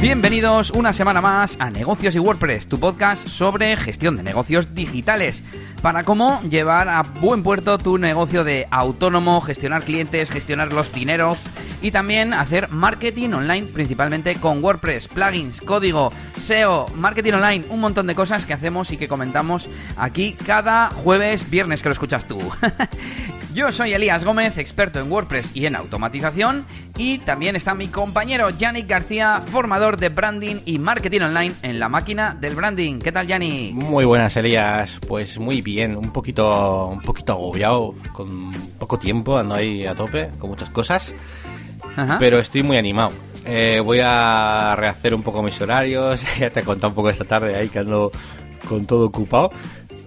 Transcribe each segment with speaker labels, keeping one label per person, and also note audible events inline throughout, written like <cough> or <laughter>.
Speaker 1: Bienvenidos una semana más a Negocios y WordPress, tu podcast sobre gestión de negocios digitales, para cómo llevar a buen puerto tu negocio de autónomo, gestionar clientes, gestionar los dineros y también hacer marketing online principalmente con WordPress, plugins, código, SEO, marketing online, un montón de cosas que hacemos y que comentamos aquí cada jueves, viernes que lo escuchas tú. <laughs> Yo soy Elías Gómez, experto en WordPress y en automatización, y también está mi compañero Yannick García, formador de branding y marketing online en la máquina del branding. ¿Qué tal, Yannick?
Speaker 2: Muy buenas, Elías. Pues muy bien, un poquito, un poquito agobiado, con poco tiempo, ando ahí a tope, con muchas cosas, pero estoy muy animado. Eh, voy a rehacer un poco mis horarios, <laughs> ya te he contado un poco esta tarde ahí que ando con todo ocupado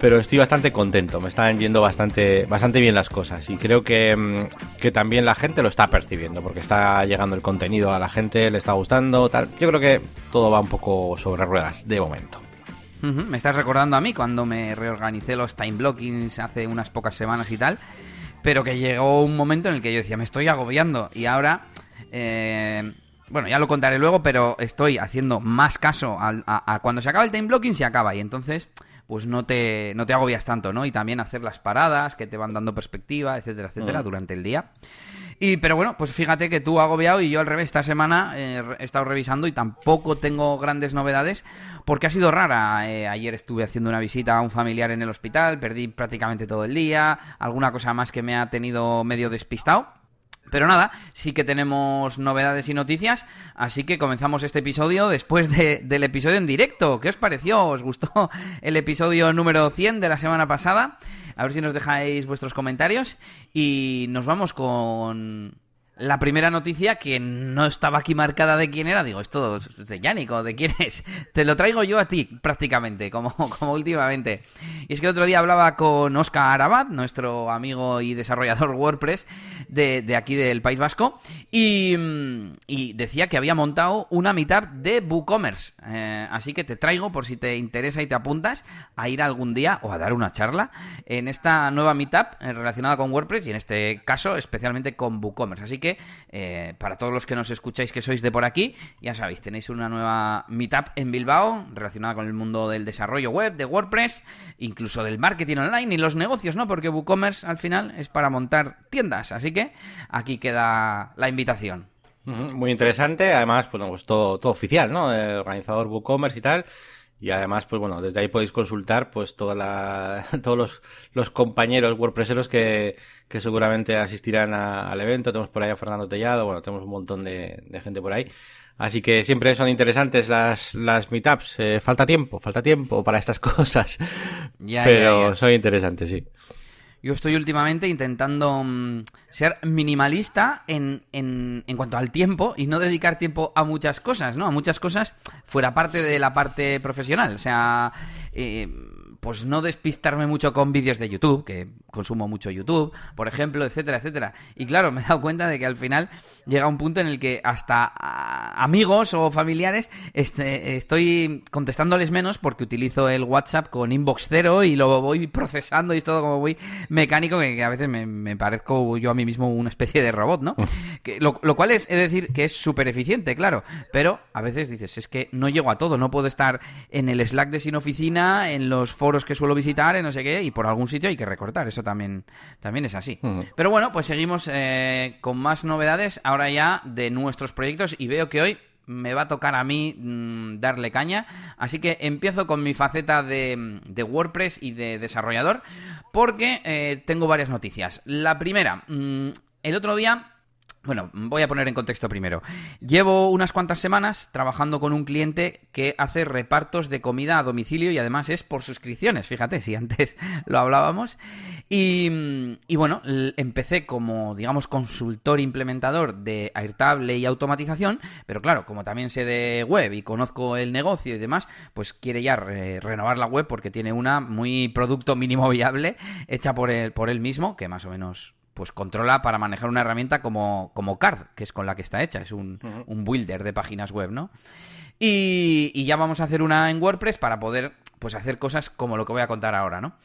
Speaker 2: pero estoy bastante contento, me están yendo bastante, bastante bien las cosas y creo que, mm, que, también la gente lo está percibiendo porque está llegando el contenido a la gente, le está gustando, tal. Yo creo que todo va un poco sobre ruedas de momento.
Speaker 1: Me estás recordando a mí cuando me reorganicé los time blockings hace unas pocas semanas y tal, pero que llegó un momento en el que yo decía, me estoy agobiando y ahora... Eh, bueno, ya lo contaré luego, pero estoy haciendo más caso a, a cuando se acaba el time blocking, se acaba. Y entonces, pues no te, no te agobias tanto, ¿no? Y también hacer las paradas que te van dando perspectiva, etcétera, etcétera, mm. durante el día. Y, pero bueno, pues fíjate que tú agobiado y yo al revés. Esta semana eh, he estado revisando y tampoco tengo grandes novedades porque ha sido rara. Eh, ayer estuve haciendo una visita a un familiar en el hospital, perdí prácticamente todo el día, alguna cosa más que me ha tenido medio despistado. Pero nada, sí que tenemos novedades y noticias, así que comenzamos este episodio después del episodio en directo. ¿Qué os pareció? ¿Os gustó <laughs> el episodio número 100 de la semana pasada? A ver si nos dejáis vuestros comentarios y nos vamos con la primera noticia que no estaba aquí marcada de quién era, digo, esto es de Yannick o de quién es. Te lo traigo yo a ti, prácticamente, como, <laughs> como últimamente. Y es que el otro día hablaba con Oscar Abad, nuestro amigo y desarrollador <laughs> WordPress de, aquí del País Vasco, y, y, decía que había montado una meetup de WooCommerce. Eh, así que te traigo, por si te interesa y te apuntas, a ir algún día o a dar una charla en esta nueva meetup eh, relacionada con WordPress y en este caso especialmente con WooCommerce. Así que eh, para todos los que nos escucháis que sois de por aquí, ya sabéis, tenéis una nueva meetup en Bilbao relacionada con el mundo del desarrollo web, de WordPress, incluso del marketing online y los negocios, ¿no? Porque WooCommerce al final es para montar tiendas. Así que aquí queda la invitación.
Speaker 2: Muy interesante, además, pues todo, todo oficial, ¿no? El organizador WooCommerce y tal. Y además, pues bueno, desde ahí podéis consultar pues toda la, <laughs> todos los, los compañeros WordPresseros que, que seguramente asistirán al evento. Tenemos por ahí a Fernando Tellado, bueno, tenemos un montón de, de gente por ahí. Así que siempre son interesantes las, las meetups. Eh, falta tiempo, falta tiempo para estas <laughs> cosas. Pero son interesantes, sí.
Speaker 1: Yo estoy últimamente intentando mm, ser minimalista en, en, en, cuanto al tiempo y no dedicar tiempo a muchas cosas, ¿no? A muchas cosas fuera parte de la parte profesional. O sea, eh, pues no despistarme mucho con vídeos de YouTube, que consumo mucho YouTube, por ejemplo, etcétera, etcétera. Y claro, <laughs> me he dado cuenta de que al final llega un punto en el que hasta amigos o familiares este, estoy contestándoles menos porque utilizo el WhatsApp con inbox cero y lo voy procesando y es todo como muy mecánico que, a veces me, parezco yo a mí mismo una especie de robot, ¿no? <laughs> que, lo, lo, cual es, es decir, que es súper eficiente, claro, pero a veces dices, es que no llego a todo, no puedo estar en el Slack de Sin Oficina, en los foros que suelo visitar, en no sé qué, y por algún sitio hay que recortar. Eso también, también es así. Pero bueno, pues seguimos eh, con más novedades ahora ya de nuestros proyectos y veo que hoy me va a tocar a mí mm, darle caña. Así que empiezo con mi faceta de, WordPress y de desarrollador porque eh, tengo varias noticias. La primera, mm, el otro día bueno, voy a poner en contexto primero. Llevo unas cuantas semanas trabajando con un cliente que hace repartos de comida a domicilio y además es por suscripciones, fíjate, si antes <laughs> lo hablábamos. Y, bueno, empecé como, digamos, consultor implementador de Airtable y automatización, pero claro, como también sé de web y conozco el negocio y demás, pues quiere ya renovar la web porque tiene una muy producto mínimo viable hecha por él, por él mismo, que más o menos pues controla para manejar una herramienta como, como Card, que es con la que está hecha, es un, builder de páginas web, ¿no? Y, y, ya vamos a hacer una en WordPress para poder pues hacer cosas como lo que voy a contar ahora, ¿no?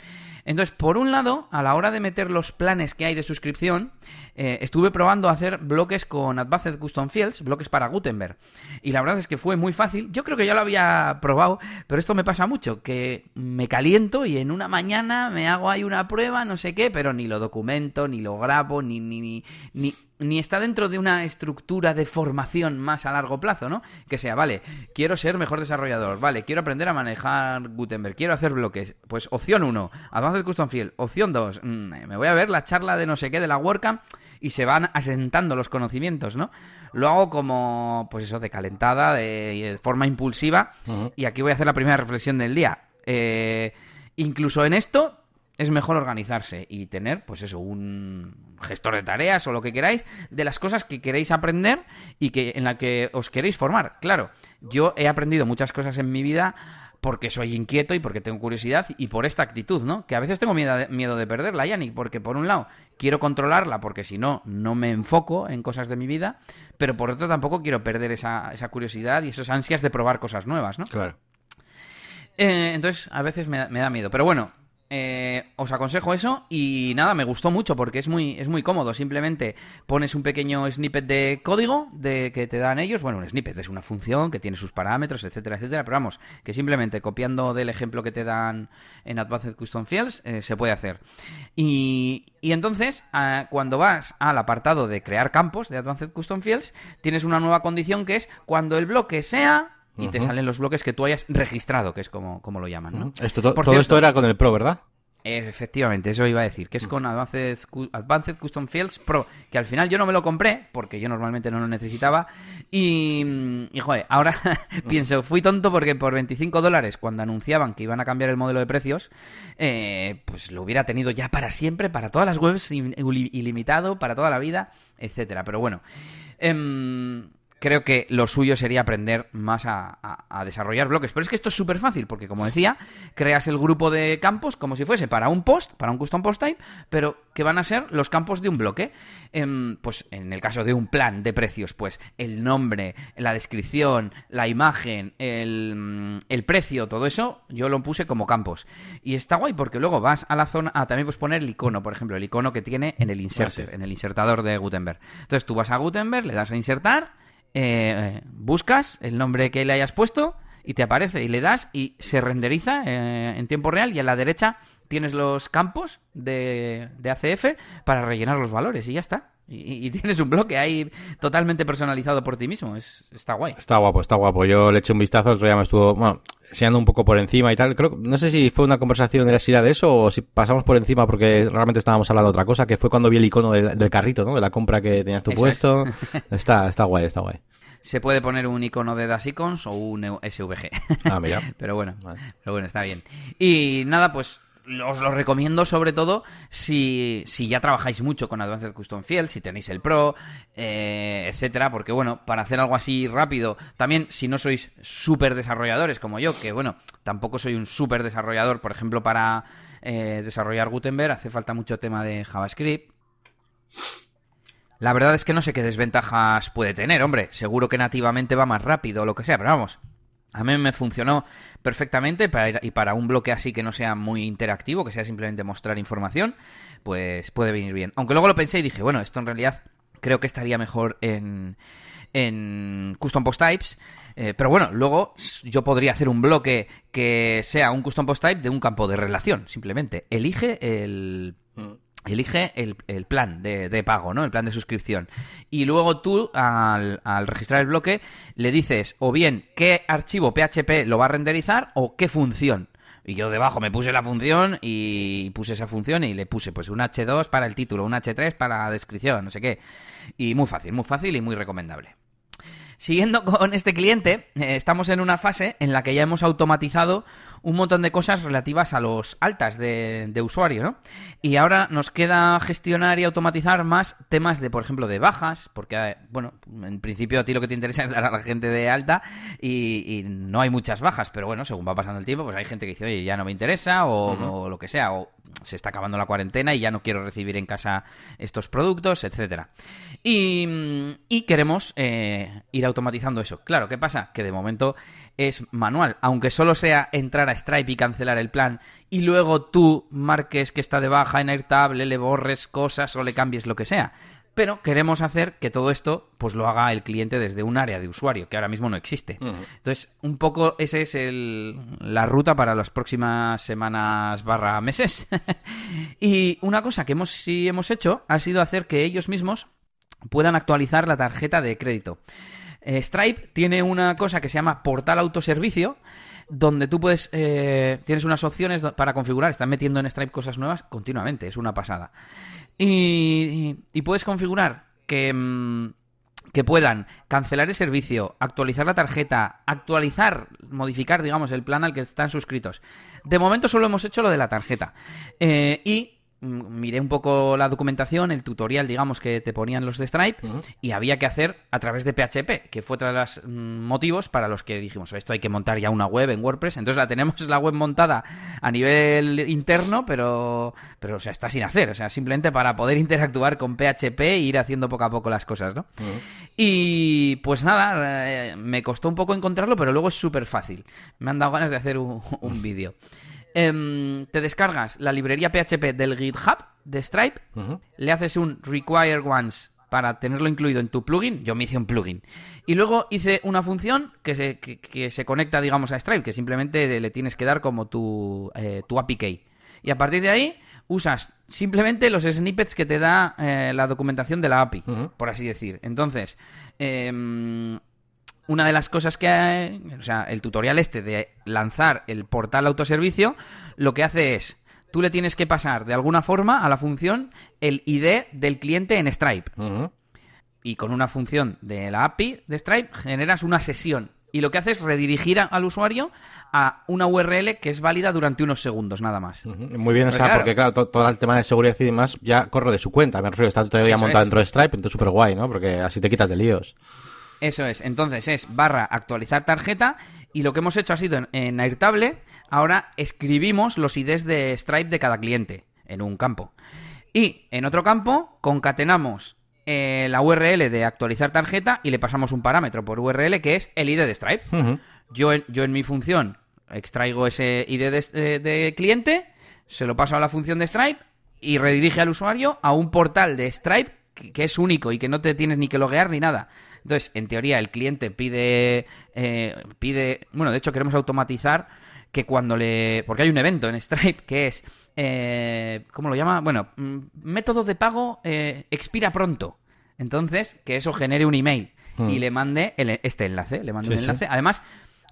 Speaker 1: Entonces, por un lado, a la hora de meter los planes que hay de suscripción, eh, estuve probando hacer bloques con Advanced Custom Fields, bloques para Gutenberg. Y la verdad es que fue muy fácil. Yo creo que ya lo había probado, pero esto me pasa mucho, que me caliento y en una mañana me hago ahí una prueba, no sé qué, pero ni lo documento, ni lo grabo, ni, ni, ni, ni ni está dentro de una estructura de formación más a largo plazo, ¿no? Que sea, vale, quiero ser mejor desarrollador, vale, quiero aprender a manejar Gutenberg, quiero hacer bloques. Pues opción 1, Advanced Custom Field. Opción 2, mm, me voy a ver la charla de no sé qué de la WordCamp y se van asentando los conocimientos, ¿no? Lo hago como, pues eso, de calentada, de, forma impulsiva. Y aquí voy a hacer la primera reflexión del día. Eh, incluso en esto es mejor organizarse y tener, pues eso, un gestor de tareas o lo que queráis, de las cosas que queréis aprender y que en la que os queréis formar. Claro, yo he aprendido muchas cosas en mi vida porque soy inquieto y porque tengo curiosidad y por esta actitud, ¿no? Que a veces tengo miedo de, miedo de perderla, Yannick, porque por un lado quiero controlarla porque si no, no me enfoco en cosas de mi vida, pero por otro tampoco quiero perder esa, esa curiosidad y esas ansias de probar cosas nuevas, ¿no?
Speaker 2: Claro.
Speaker 1: Eh, entonces, a veces me, me da miedo. Pero bueno, eh, os aconsejo eso y nada, me gustó mucho porque es muy, es muy cómodo. Simplemente pones un pequeño snippet de código de que te dan ellos. Bueno, un snippet es una función que tiene sus parámetros, etcétera, etcétera. Pero vamos, que simplemente copiando del ejemplo que te dan en Advanced Custom Fields eh, se puede hacer. Y, y entonces, cuando vas al apartado de crear campos de Advanced Custom Fields, tienes una nueva condición que es cuando el bloque sea y te salen los bloques que tú hayas registrado, que es como, como lo llaman, ¿no?
Speaker 2: esto, todo esto era con el Pro, ¿verdad?
Speaker 1: Efectivamente, eso iba a decir, que es con Advanced, Advanced, Custom Fields Pro, que al final yo no me lo compré, porque yo normalmente no lo necesitaba, y, y joder, ahora <laughs> pienso, fui tonto porque por 25 dólares, cuando anunciaban que iban a cambiar el modelo de precios, eh, pues lo hubiera tenido ya para siempre, para todas las webs, ilimitado, para toda la vida, etcétera. Pero bueno, eh, creo que lo suyo sería aprender más a, desarrollar bloques. Pero es que esto es súper fácil, porque como decía, creas el grupo de campos como si fuese para un post, para un custom post type, pero que van a ser los campos de un bloque. Em, pues en el caso de un plan de precios, pues el nombre, la descripción, la imagen, el, mm, el precio, todo eso, yo lo puse como campos. Y está guay porque luego vas a la zona, a también puedes poner el icono, por ejemplo, el icono que tiene en el inserter, en el insertador de Gutenberg. Entonces tú vas a Gutenberg, le das a insertar eh, buscas el nombre que le hayas puesto y te aparece y le das y se renderiza eh, en tiempo real y a la derecha tienes los campos de, de ACF para rellenar los valores y ya está. Y, <laughs> tienes un bloque ahí totalmente personalizado por ti mismo. Es, está guay.
Speaker 2: Está guapo, está guapo. Yo le eché un vistazo, otro día me estuvo, bueno, enseñando un poco por encima y tal. Creo, no sé si fue una conversación de la sira de eso o si pasamos por encima porque realmente estábamos hablando de otra cosa, que fue cuando vi el icono del, carrito, ¿no? De la compra que tenías tu puesto. <laughs> está, está guay, está guay.
Speaker 1: Se puede poner un icono de Das Icons o un SVG.
Speaker 2: Ah, mira. <laughs>
Speaker 1: pero bueno, pero bueno, está bien. Y nada, pues os lo recomiendo sobre todo si, si ya trabajáis mucho con Advanced Custom Field, si tenéis el Pro, eh, etcétera, porque bueno, para hacer algo así rápido, también si no sois súper desarrolladores como yo, que bueno, tampoco soy un súper desarrollador, por ejemplo, para eh, desarrollar Gutenberg hace falta mucho tema de JavaScript. La verdad es que no sé qué desventajas puede tener, hombre. Seguro que nativamente va más rápido o lo que sea, pero vamos, a mí me funcionó perfectamente y para un bloque así que no sea muy interactivo, que sea simplemente mostrar información, pues puede venir bien. Aunque luego lo pensé y dije, bueno, esto en realidad creo que estaría mejor en, en Custom Post Types. Eh, pero bueno, luego yo podría hacer un bloque que sea un Custom Post Type de un campo de relación, simplemente. Elige el... Elige el, plan de, pago, ¿no? El plan de suscripción. Y luego tú, al, registrar el bloque, le dices o bien qué archivo PHP lo va a renderizar o qué función. Y yo debajo me puse la función y puse esa función y le puse pues un H2 para el título, un H3 para la descripción, no sé qué. Y muy fácil, muy fácil y muy recomendable. Siguiendo <laughs> con este cliente, eh, estamos en una fase en la que ya hemos automatizado un montón de cosas relativas a los altas de, usuario, ¿no? Y ahora nos queda gestionar y automatizar más temas de, por ejemplo, de bajas, porque, eh, bueno, en principio a ti lo que te interesa es dar a la gente de alta y, no hay muchas bajas, pero bueno, según va pasando el tiempo, pues hay gente que dice, oye, ya no me interesa o, o lo que sea, o se está acabando la cuarentena y ya no quiero recibir en casa estos productos, etcétera. Y, y queremos eh, ir automatizando eso. Claro, ¿qué pasa? Que de momento es manual, aunque solo sea entrar a Stripe y cancelar el plan y luego tú marques que está de baja en Airtable, le borres cosas o le cambies lo que sea. Pero queremos hacer que todo esto pues lo haga el cliente desde un área de usuario, que ahora mismo no existe. Entonces, un poco esa es el, la ruta para las próximas semanas barra meses. <laughs> y una cosa que hemos, sí hemos hecho ha sido hacer que ellos mismos puedan actualizar la tarjeta de crédito. Eh, Stripe tiene una cosa que se llama portal autoservicio, donde tú puedes, eh, tienes unas opciones para configurar, están metiendo en Stripe cosas nuevas continuamente, es una pasada. Y, puedes configurar que, mm, que puedan cancelar el servicio, actualizar la tarjeta, actualizar, modificar, digamos, el plan al que están suscritos. De momento solo hemos hecho lo de la tarjeta. Eh, y miré un poco la documentación, el tutorial, digamos, que te ponían los de Stripe, y había que hacer a través de PHP, que fue otro de los mm, motivos para los que dijimos, esto hay que montar ya una web en WordPress. Entonces la tenemos la web montada a nivel interno, pero, pero o sea, está sin hacer, o sea, simplemente para poder interactuar con PHP e ir haciendo poco a poco las cosas, ¿no? Y pues nada, eh, me costó un poco encontrarlo, pero luego es súper fácil. Me han dado ganas de hacer un, un vídeo. Em, te descargas la librería PHP del GitHub de Stripe, le haces un require once para tenerlo incluido en tu plugin. Yo me hice un plugin. Y luego hice una función que se, que, se conecta, digamos, a Stripe, que simplemente le tienes que dar como tu, eh, tu API key. Y a partir de ahí usas simplemente los snippets que te da eh, la documentación de la API, por así decir. Entonces, eh, una de las cosas que, hay, o sea, el tutorial este de lanzar el portal autoservicio, lo que hace es, tú le tienes que pasar de alguna forma a la función el ID del cliente en Stripe. Y con una función de la API de Stripe generas una sesión. Y lo que hace es redirigir al usuario a una URL que es válida durante unos segundos, nada más.
Speaker 2: Muy bien, o sea, porque claro, todo, el tema de seguridad y demás ya corre de su cuenta. Me refiero, está todavía montado dentro de Stripe, entonces súper guay, ¿no? Porque así te quitas de líos.
Speaker 1: Eso es. Entonces es barra actualizar tarjeta y lo que hemos hecho ha sido en, Airtable, ahora escribimos los IDs de Stripe de cada cliente en un campo. Y en otro campo concatenamos eh, la URL de actualizar tarjeta y le pasamos un parámetro por URL que es el ID de Stripe. yo, en, yo en mi función extraigo ese ID de, de cliente, se lo paso a la función de Stripe y redirige al usuario a un portal de Stripe que es único y que no te tienes ni que loguear ni nada. Entonces, en teoría, el cliente pide, eh, pide, bueno, de hecho queremos automatizar que cuando le, porque hay un evento en Stripe que es, eh, ¿cómo lo llama? Bueno, mm, método de pago eh, expira pronto. Entonces, que eso genere un email y hmm. le mande este enlace, le mande un enlace. Además,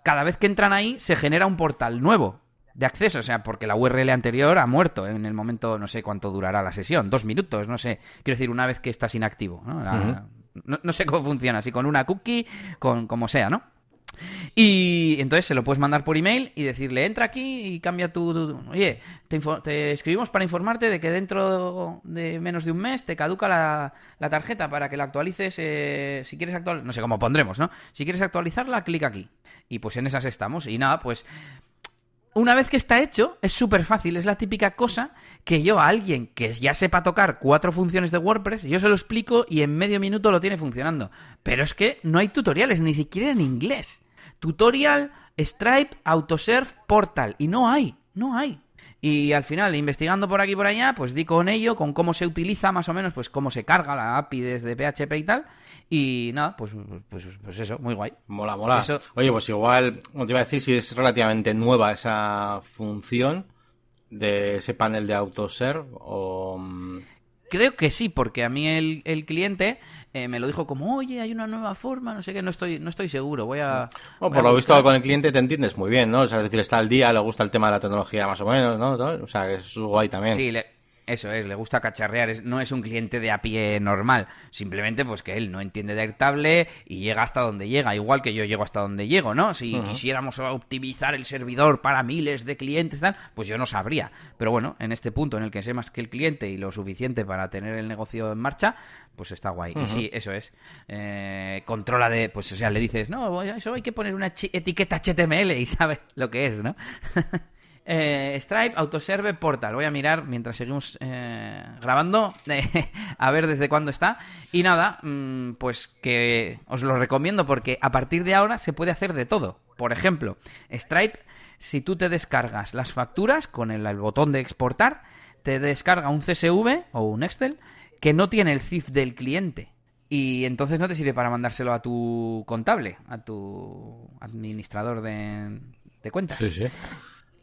Speaker 1: cada vez que entran ahí se genera un portal nuevo de acceso, o sea, porque la URL anterior ha muerto en el momento, no sé cuánto durará la sesión, dos minutos, no sé, quiero decir, una vez que estás inactivo, ¿no? No, sé cómo funciona, si con una cookie, con como sea, ¿no? Y entonces se lo puedes mandar por email y decirle, entra aquí y cambia tu... oye, te, escribimos para informarte de que dentro de menos de un mes te caduca la, tarjeta para que la actualices. Eh, si quieres actualizar, no sé cómo pondremos, ¿no? Si quieres actualizarla, clic aquí. Y pues en esas estamos. Y nada, pues una vez que está hecho, es súper fácil. Es la típica cosa que yo a alguien que ya sepa tocar cuatro funciones de WordPress, yo se lo explico y en medio minuto lo tiene funcionando. Pero es que no hay tutoriales, ni siquiera en inglés. Tutorial, Stripe, Autoserve, Portal. Y no hay, no hay. Y al final, investigando por aquí y por allá, pues di con ello, con cómo se utiliza más o menos, pues cómo se carga la API desde PHP y tal. Y nada, pues, pues, pues eso, muy guay.
Speaker 2: Mola, mola. Oye, pues igual, no te iba a decir si es relativamente nueva esa función de ese panel de autoserve o...
Speaker 1: Creo que sí, porque a mí el, el cliente eh, me lo dijo como, oye, hay una nueva forma, no sé qué, no estoy, no estoy seguro, voy a...
Speaker 2: por lo visto con el cliente te entiendes muy bien, ¿no? O sea, es decir, está al día, le gusta el tema de la tecnología más o menos, ¿no? O sea, que es guay también.
Speaker 1: Sí, le, eso es, le gusta cacharrear, no es un cliente de a pie normal, simplemente pues que él no entiende de Airtable y llega hasta donde llega, igual que yo llego hasta donde llego, ¿no? Si quisiéramos optimizar el servidor para miles de clientes, tal, pues yo no sabría. Pero bueno, en este punto en el que sé más que el cliente y lo suficiente para tener el negocio en marcha, pues está guay. Y sí, eso es. Eh, controla de, pues o sea, le dices, no, eso hay que poner una etiqueta HTML y <laughs> sabe lo que es, ¿no? <laughs> Eh, Stripe, Autoserve, Portal. Voy a mirar mientras seguimos eh, grabando, <laughs> a ver desde cuándo está. Y nada, mm, pues que os lo recomiendo porque a partir de ahora se puede hacer de todo. Por ejemplo, Stripe si tú te descargas las facturas con el, botón de exportar, te descarga un CSV o un Excel que no tiene el CIF del cliente. Y entonces no te sirve para mandárselo a tu contable, a tu administrador de, de cuentas.
Speaker 2: Sí, sí.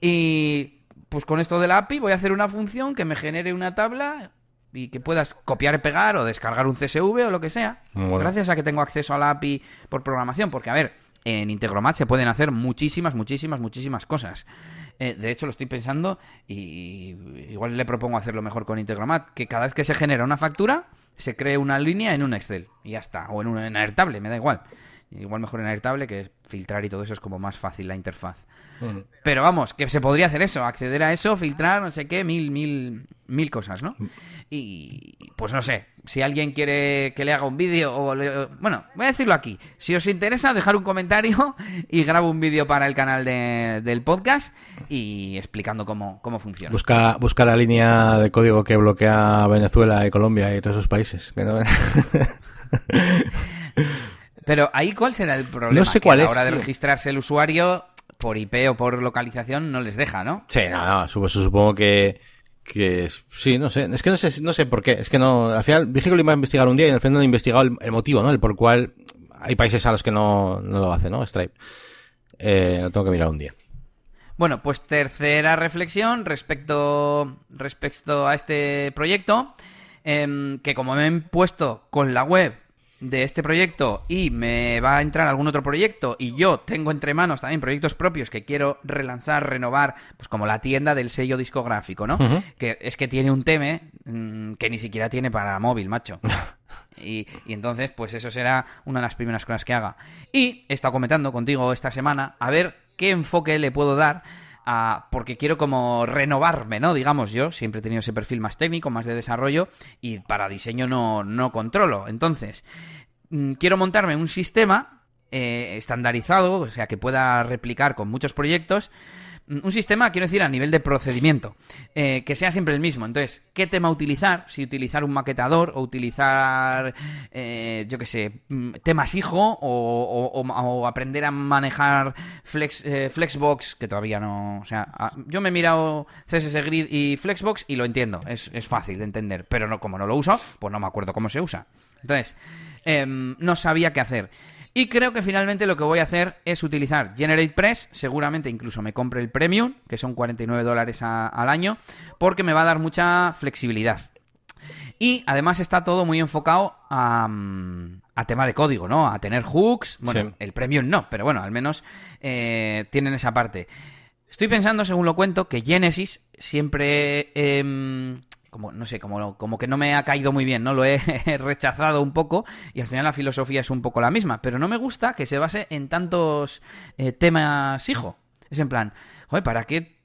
Speaker 1: Y pues con esto de la API voy a hacer una función que me genere una tabla y que puedas copiar pegar o descargar un CSV o lo que sea. Gracias a que tengo acceso a la API por programación. Porque, a ver, en Integromat se pueden hacer muchísimas, muchísimas, muchísimas cosas. Eh, de hecho, lo estoy pensando y igual le propongo hacerlo mejor con Integromat. Que cada vez que se genera una factura, se cree una línea en un Excel. Y ya está. O en un en Airtable, me da igual. Igual mejor en Airtable, que filtrar y todo eso es como más fácil la interfaz. Pero vamos, que se podría hacer eso, acceder a eso, filtrar, no sé qué, mil, mil, mil cosas, ¿no? Mm. Y pues no sé, si alguien quiere que le haga un vídeo o... bueno, voy a decirlo aquí. Si os interesa, dejar un comentario y grabo un vídeo para el canal del podcast y explicando cómo, cómo funciona.
Speaker 2: Busca, busca la línea de código que bloquea Venezuela y Colombia y todos esos países. <laughs>
Speaker 1: Pero ahí, ¿cuál será el problema?
Speaker 2: No sé cuál
Speaker 1: a
Speaker 2: la
Speaker 1: hora de registrarse el usuario por IP o por localización no les deja, ¿no?
Speaker 2: Sí, no, no, supongo que, que sí, no sé, es que no sé, no sé por qué, es que no, al final dije que lo iba a investigar un día y al final no he investigado el, motivo, ¿no? El por cual hay países a los que no, no lo hace, ¿no? Stripe. Eh, lo tengo que mirar un día.
Speaker 1: Bueno, pues tercera reflexión respecto, respecto a este proyecto, em, que como me he puesto con la web de este proyecto y me va a entrar algún otro proyecto y yo tengo entre manos también proyectos propios que quiero relanzar, renovar, pues como la tienda del sello discográfico, ¿no? Que es que tiene un tema mm, que ni siquiera tiene para móvil, macho. <laughs> Y, y, entonces, pues eso será una de las primeras cosas que haga. Y he estado comentando contigo esta semana a ver qué enfoque le puedo dar porque quiero como renovarme, ¿no? Digamos, yo siempre he tenido ese perfil más técnico, más de desarrollo y para diseño no, no controlo. Entonces, mm, quiero montarme un sistema eh, estandarizado, o sea, que pueda replicar con muchos proyectos un sistema, quiero decir, a nivel de procedimiento, eh, que sea siempre el mismo. Entonces, ¿qué tema utilizar? Si utilizar un maquetador o utilizar, eh, yo qué sé, mm, temas hijo o, aprender a manejar Flex, eh, Flexbox, que todavía no... O sea, yo me he mirado CSS Grid y Flexbox y lo entiendo, es, es fácil de entender, pero no, como no lo uso, pues no me acuerdo cómo se usa. Entonces, em, no sabía qué hacer. Y creo que finalmente lo que voy a hacer es utilizar GeneratePress, seguramente incluso me compre el Premium, que son 49 dólares al año, porque me va a dar mucha flexibilidad. Y además está todo muy enfocado a, mm, tema de código, ¿no? A tener hooks. Bueno, el Premium no, pero bueno, al menos eh, tienen esa parte. Estoy pensando, según lo cuento, que Genesis siempre em, como no sé, como, como que no me ha caído muy bien, ¿no? Lo he <laughs> rechazado un poco y al final la filosofía es un poco la misma, pero no me gusta que se base en tantos eh, temas hijo. Es en plan, joder, ¿para qué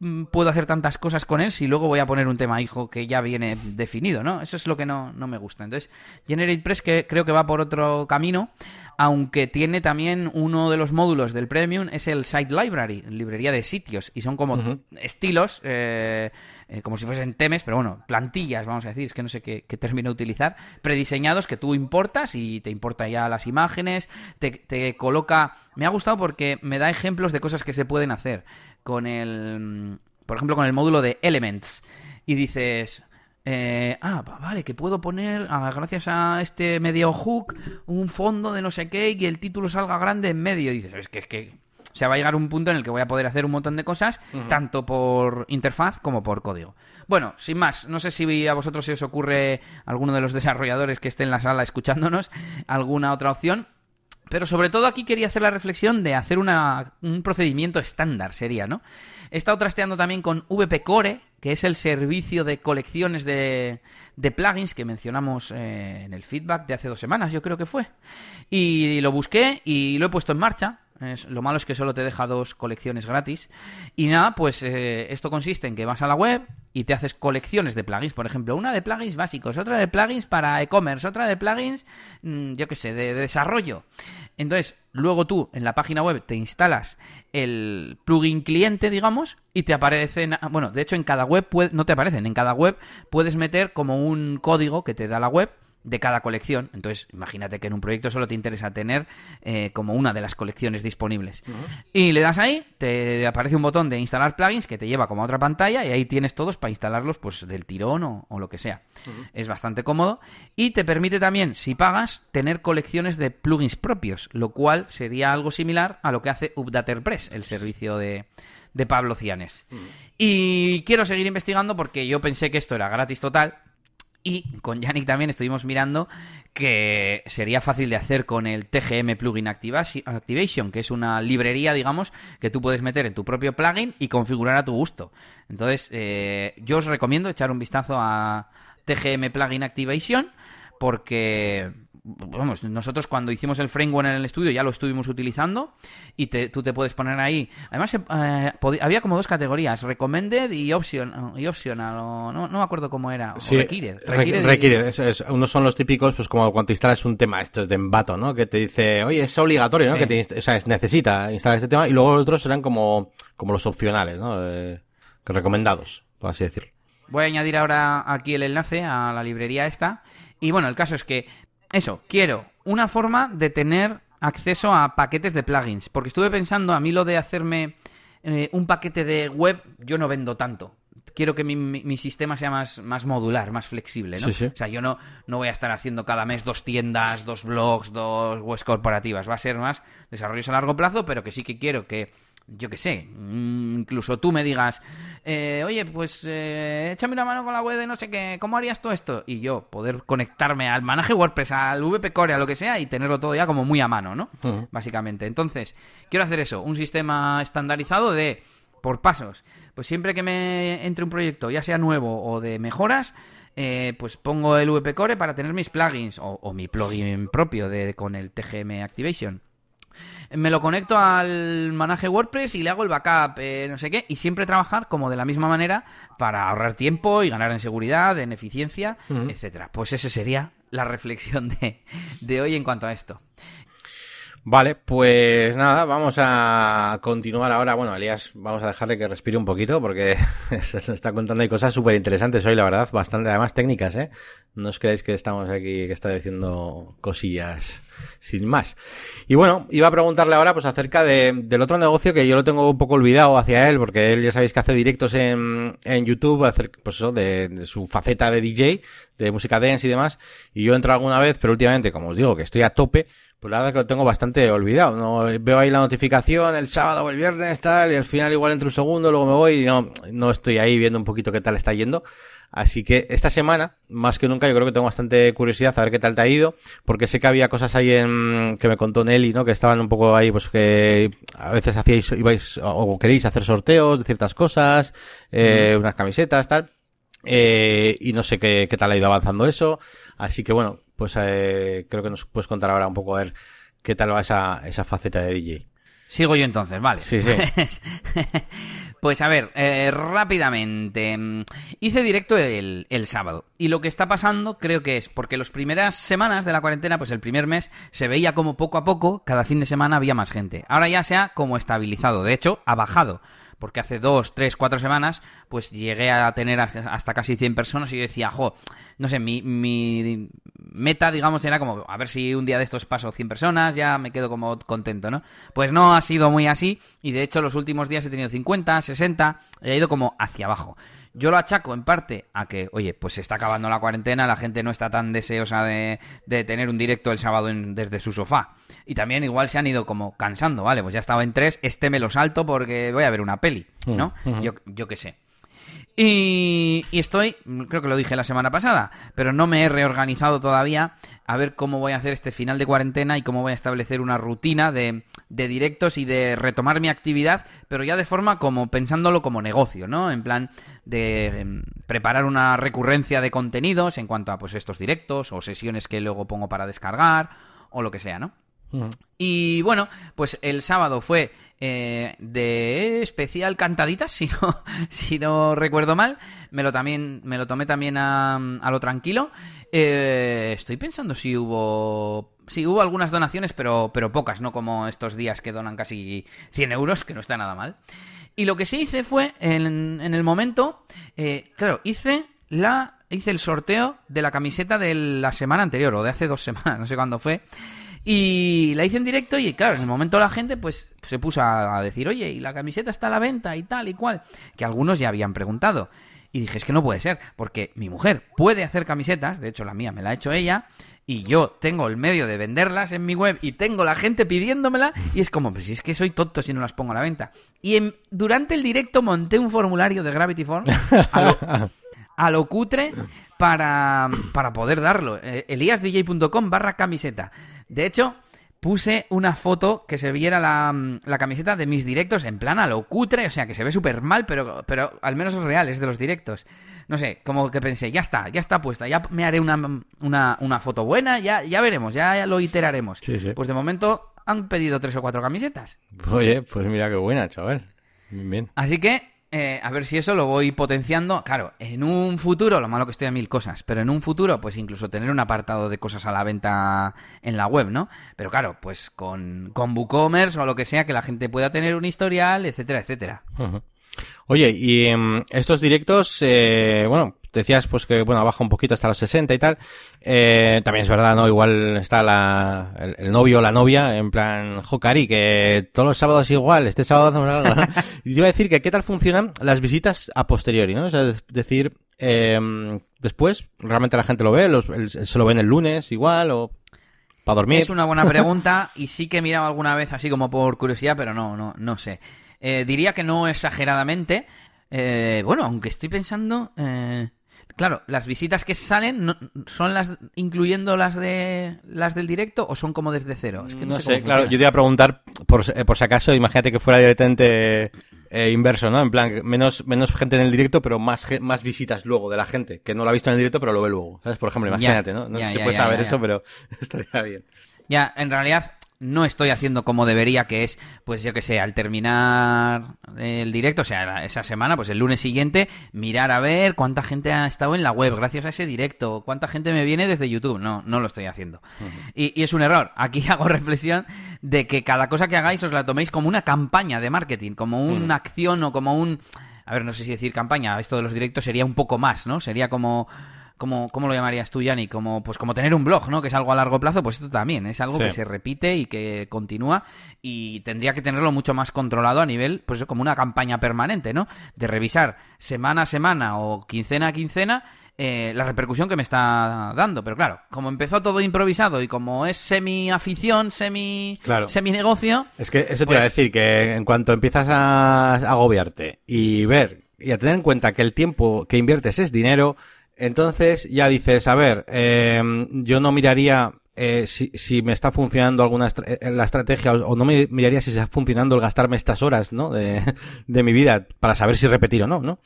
Speaker 1: mm, puedo hacer tantas cosas con él si luego voy a poner un tema hijo que ya viene definido, ¿no? Eso es lo que no, no me gusta. Entonces, GeneratePress que creo que va por otro camino, aunque tiene también uno de los módulos del Premium, es el Site Library, librería de sitios, y son como estilos... Eh, eh, como si fuesen temes, pero bueno, plantillas, vamos a decir, es que no sé qué, término utilizar, prediseñados que tú importas y te importa ya las imágenes, te, coloca... Me ha gustado porque me da ejemplos de cosas que se pueden hacer con el... Por ejemplo, con el módulo de Elements. Y dices, eh, ah, vale, que puedo poner, ah, gracias a este medio hook, un fondo de no sé qué y el título salga grande en medio. Y dices, es que, es que o sea, va a llegar un punto en el que voy a poder hacer un montón de cosas, tanto por interfaz como por código. Bueno, sin más, no sé si a vosotros se os ocurre alguno de los desarrolladores que esté en la sala escuchándonos alguna otra opción. Pero sobre todo aquí quería hacer la reflexión de hacer un procedimiento estándar, sería, ¿no? He estado trasteando también con VP Core, que es el servicio de colecciones de, plugins que mencionamos eh, en el feedback de hace dos semanas, yo creo que fue. Y lo busqué y lo he puesto en marcha lo malo es que solo te deja dos colecciones gratis. Y nada, pues eh, esto consiste en que vas a la web y te haces colecciones de plugins. Por ejemplo, una de plugins básicos, otra de plugins para e-commerce, otra de plugins, mm, yo qué sé, de, desarrollo. Entonces, luego tú en la página web te instalas el plugin cliente, digamos, y te aparecen, ah, bueno, de hecho en cada web no te aparecen, en cada web puedes meter como un código que te da la web de cada colección. Entonces, imagínate que en un proyecto solo te interesa tener eh, como una de las colecciones disponibles. Y le das ahí, te aparece un botón de instalar plugins que te lleva como a otra pantalla y ahí tienes todos para instalarlos pues del tirón o, lo que sea. Es bastante cómodo y te permite también, si pagas, tener colecciones de plugins propios, lo cual sería algo similar a lo que hace Updaterpress, el servicio de, de Pablo Cianes. Y quiero seguir investigando porque yo pensé que esto era gratis total y con Yannick también estuvimos mirando que sería fácil de hacer con el TGM Plugin Activation, que es una librería, digamos, que tú puedes meter en tu propio plugin y configurar a tu gusto. Entonces, eh, yo os recomiendo echar un vistazo a TGM Plugin Activation porque vamos, nosotros cuando hicimos el framework en el estudio ya lo estuvimos utilizando y tú te puedes poner ahí. Además, eh, había como dos categorías, recommended y, option, y optional, o, no, no me acuerdo cómo era.
Speaker 2: Sí, requiere. Unos son los típicos, pues como cuando instalas un tema, esto es de Envato, ¿no? Que te dice, oye, es obligatorio, ¿no? Que te, o sea, necesita instalar este tema y luego otros serán como, como los opcionales, ¿no? Eh, recomendados, por así decirlo.
Speaker 1: Voy a añadir ahora aquí el enlace a la librería esta. Y bueno, el caso es que eso, quiero una forma de tener acceso a paquetes de plugins. Porque estuve pensando, a mí lo de hacerme eh, un paquete de web, yo no vendo tanto. Quiero que mi, sistema sea más, más, modular, más flexible, ¿no? O sea, yo no, no voy a estar haciendo cada mes dos tiendas, dos blogs, dos webs corporativas. Va a ser más desarrollos a largo plazo, pero que sí que quiero que yo qué sé, mm, incluso tú me digas, eh, oye, pues eh, échame una mano con la web de no sé qué, ¿cómo harías todo esto? Y yo poder conectarme al Manage WordPress, al VP Core, a lo que sea, y tenerlo todo ya como muy a mano, ¿no? Básicamente. Entonces, quiero hacer eso, un sistema estandarizado de, por pasos. Pues siempre que me entre un proyecto, ya sea nuevo o de mejoras, eh, pues pongo el VP Core para tener mis plugins o, o mi plugin propio de, con el TGM Activation me lo conecto al manaje WordPress y le hago el backup, eh, no sé qué, y siempre trabajar como de la misma manera para ahorrar tiempo y ganar en seguridad, en eficiencia, etcétera. Pues esa sería la reflexión de, de hoy en cuanto a esto.
Speaker 2: Vale, pues nada, vamos a continuar ahora. Bueno, Elías, vamos a dejarle que respire un poquito porque <laughs> se está contando cosas súper interesantes hoy, la verdad, bastante, además técnicas, ¿eh? No os creéis que estamos aquí, que está diciendo cosillas sin más. Y bueno, iba a preguntarle ahora pues acerca de, del otro negocio que yo lo tengo un poco olvidado hacia él, porque él ya sabéis que hace directos en, en YouTube, hacer, pues eso, de, de su faceta de DJ, de música dance y demás. Y yo entro alguna vez, pero últimamente, como os digo, que estoy a tope, pues la verdad que lo tengo bastante olvidado. No veo ahí la notificación el sábado o el viernes tal y al final igual entre un segundo, luego me voy y no, no estoy ahí viendo un poquito qué tal está yendo. Así que esta semana, más que nunca, yo creo que tengo bastante curiosidad a ver qué tal te ha ido, porque sé que había cosas ahí en que me contó Nelly, ¿no? Que estaban un poco ahí, pues que a veces hacíais, ibais o queréis hacer sorteos de ciertas cosas, eh, unas camisetas, tal. Eh, y no sé qué, qué tal ha ido avanzando eso. Así que bueno, pues eh, creo que nos puedes contar ahora un poco a ver qué tal va esa, esa faceta de DJ.
Speaker 1: Sigo yo entonces, vale.
Speaker 2: Sí, sí. <laughs>
Speaker 1: pues a ver, eh, rápidamente. Hice directo el, el, sábado. Y lo que está pasando creo que es porque las primeras semanas de la cuarentena, pues el primer mes, se veía como poco a poco, cada fin de semana había más gente. Ahora ya se ha como estabilizado. De hecho, ha bajado porque hace dos, tres, cuatro semanas, pues llegué a tener hasta casi 100 personas y yo decía, jo, no sé, mi, mi meta, digamos, era como, a ver si un día de estos paso 100 personas, ya me quedo como contento, ¿no? Pues no ha sido muy así y de hecho los últimos días he tenido 50, 60, he ido como hacia abajo. Yo lo achaco en parte a que, oye, pues se está acabando la cuarentena, la gente no está tan deseosa de, tener un directo el sábado desde su sofá. Y también igual se han ido como cansando, ¿vale? Pues ya he estado en tres, este me lo salto porque voy a ver una peli, ¿no? Mm, yo, yo qué sé. Y, estoy, creo que lo dije la semana pasada, pero no me he reorganizado todavía a ver cómo voy a hacer este final de cuarentena y cómo voy a establecer una rutina de, de directos y de retomar mi actividad, pero ya de forma como pensándolo como negocio, ¿no? En plan de em, preparar una recurrencia de contenidos en cuanto a pues estos directos o sesiones que luego pongo para descargar o lo que sea, ¿no? Y bueno, pues el sábado fue eh, de especial cantaditas, <laughs> si no, si no recuerdo mal. Me lo, también, me lo tomé también a, lo tranquilo. Eh, estoy pensando si hubo... Sí, hubo algunas donaciones, pero, pero pocas, no como estos días que donan casi 100 euros, que no está nada mal. Y lo que sí hice fue, en, en el momento, eh, claro, hice la hice el sorteo de la camiseta de la semana anterior, o de hace dos semanas, <laughs> no sé cuándo fue. Y la hice en directo y claro, en el momento la gente pues se puso a decir, oye, y la camiseta está a la venta y tal y cual, que algunos ya habían preguntado. Y dije, es que no puede ser, porque mi mujer puede hacer camisetas, de hecho la mía me la ha hecho ella, y yo tengo el medio de venderlas en mi web y tengo la gente pidiéndomela, y es como, pues si es que soy tonto si no las pongo a la venta. Y durante el directo monté un formulario de Gravity Form a lo, <laughs> cutre para, para poder darlo. Eh, eliasdj.com barra camiseta. De hecho, puse una foto que se viera la, la, camiseta de mis directos en plan a lo cutre, o sea, que se ve súper mal, pero, pero al menos es real, es de los directos. No sé, como que pensé, ya está, ya está puesta, ya me haré una, una, una foto buena, ya, ya veremos, ya, lo iteraremos. Pues de momento han pedido tres o cuatro camisetas.
Speaker 2: Oye, pues mira qué buena, chaval. Bien.
Speaker 1: Así que eh, a ver si eso lo voy potenciando. Claro, en un futuro, lo malo que estoy a mil cosas, pero en un futuro, pues incluso tener un apartado de cosas a la venta en la web, ¿no? Pero claro, pues con, con WooCommerce o lo que sea, que la gente pueda tener un historial, etcétera, etcétera.
Speaker 2: Oye, y em, estos directos, eh, bueno, decías pues que bueno baja un poquito hasta los 60 y tal. Eh, también es verdad no igual está la, el, novio o la novia en plan Jocari que todos los sábados igual este sábado algo ¿no? <laughs> y iba a decir que qué tal funcionan las visitas a posteriori no es decir eh, después realmente la gente lo ve los, se lo ven el lunes igual o para dormir
Speaker 1: es una buena pregunta <laughs> y sí que he mirado alguna vez así como por curiosidad pero no no no sé. Eh, diría que no exageradamente. Eh, bueno, aunque estoy pensando, eh, Claro, las visitas que salen son las incluyendo las de las del directo o son como desde cero.
Speaker 2: no, sé, claro, yo te iba a preguntar por, eh, por si acaso, imagínate que fuera directamente eh, inverso, ¿no? En plan, menos menos gente en el directo, pero más más visitas luego de la gente que no lo ha visto en el directo, pero lo ve luego. ¿Sabes? Por ejemplo, imagínate, ¿no? No sé si se puede saber eso, pero <laughs> estaría bien.
Speaker 1: Ya, en realidad no estoy haciendo como debería, que es, pues yo que sé, al terminar el directo, o sea, esa semana, pues el lunes siguiente, mirar a ver cuánta gente ha estado en la web gracias a ese directo, cuánta gente me viene desde YouTube. No, no lo estoy haciendo. y, y, es un error. Aquí <laughs> hago reflexión de que cada cosa que hagáis os la toméis como una campaña de marketing, como una acción o como un... A ver, no sé si decir campaña, esto de los directos sería un poco más, ¿no? Sería como como, ¿cómo lo llamarías tú, Yanni? Como, pues como tener un blog, ¿no? Que es algo a largo plazo, pues esto también es algo que se repite y que continúa y tendría que tenerlo mucho más controlado a nivel, pues como una campaña permanente, ¿no? De revisar semana a semana o quincena a quincena eh, la repercusión que me está dando. Pero claro, como empezó todo improvisado y como es semi afición, semi, semi negocio.
Speaker 2: Es que eso te iba a pues decir, que en cuanto empiezas a agobiarte y ver y a tener en cuenta que el tiempo que inviertes es dinero, entonces ya dices, a ver, em, yo no miraría eh, si, si, me está funcionando alguna eh, la estrategia o, no me miraría si está funcionando el gastarme estas horas, ¿no? De, <laughs> de, mi vida para saber si repetir o no, ¿no?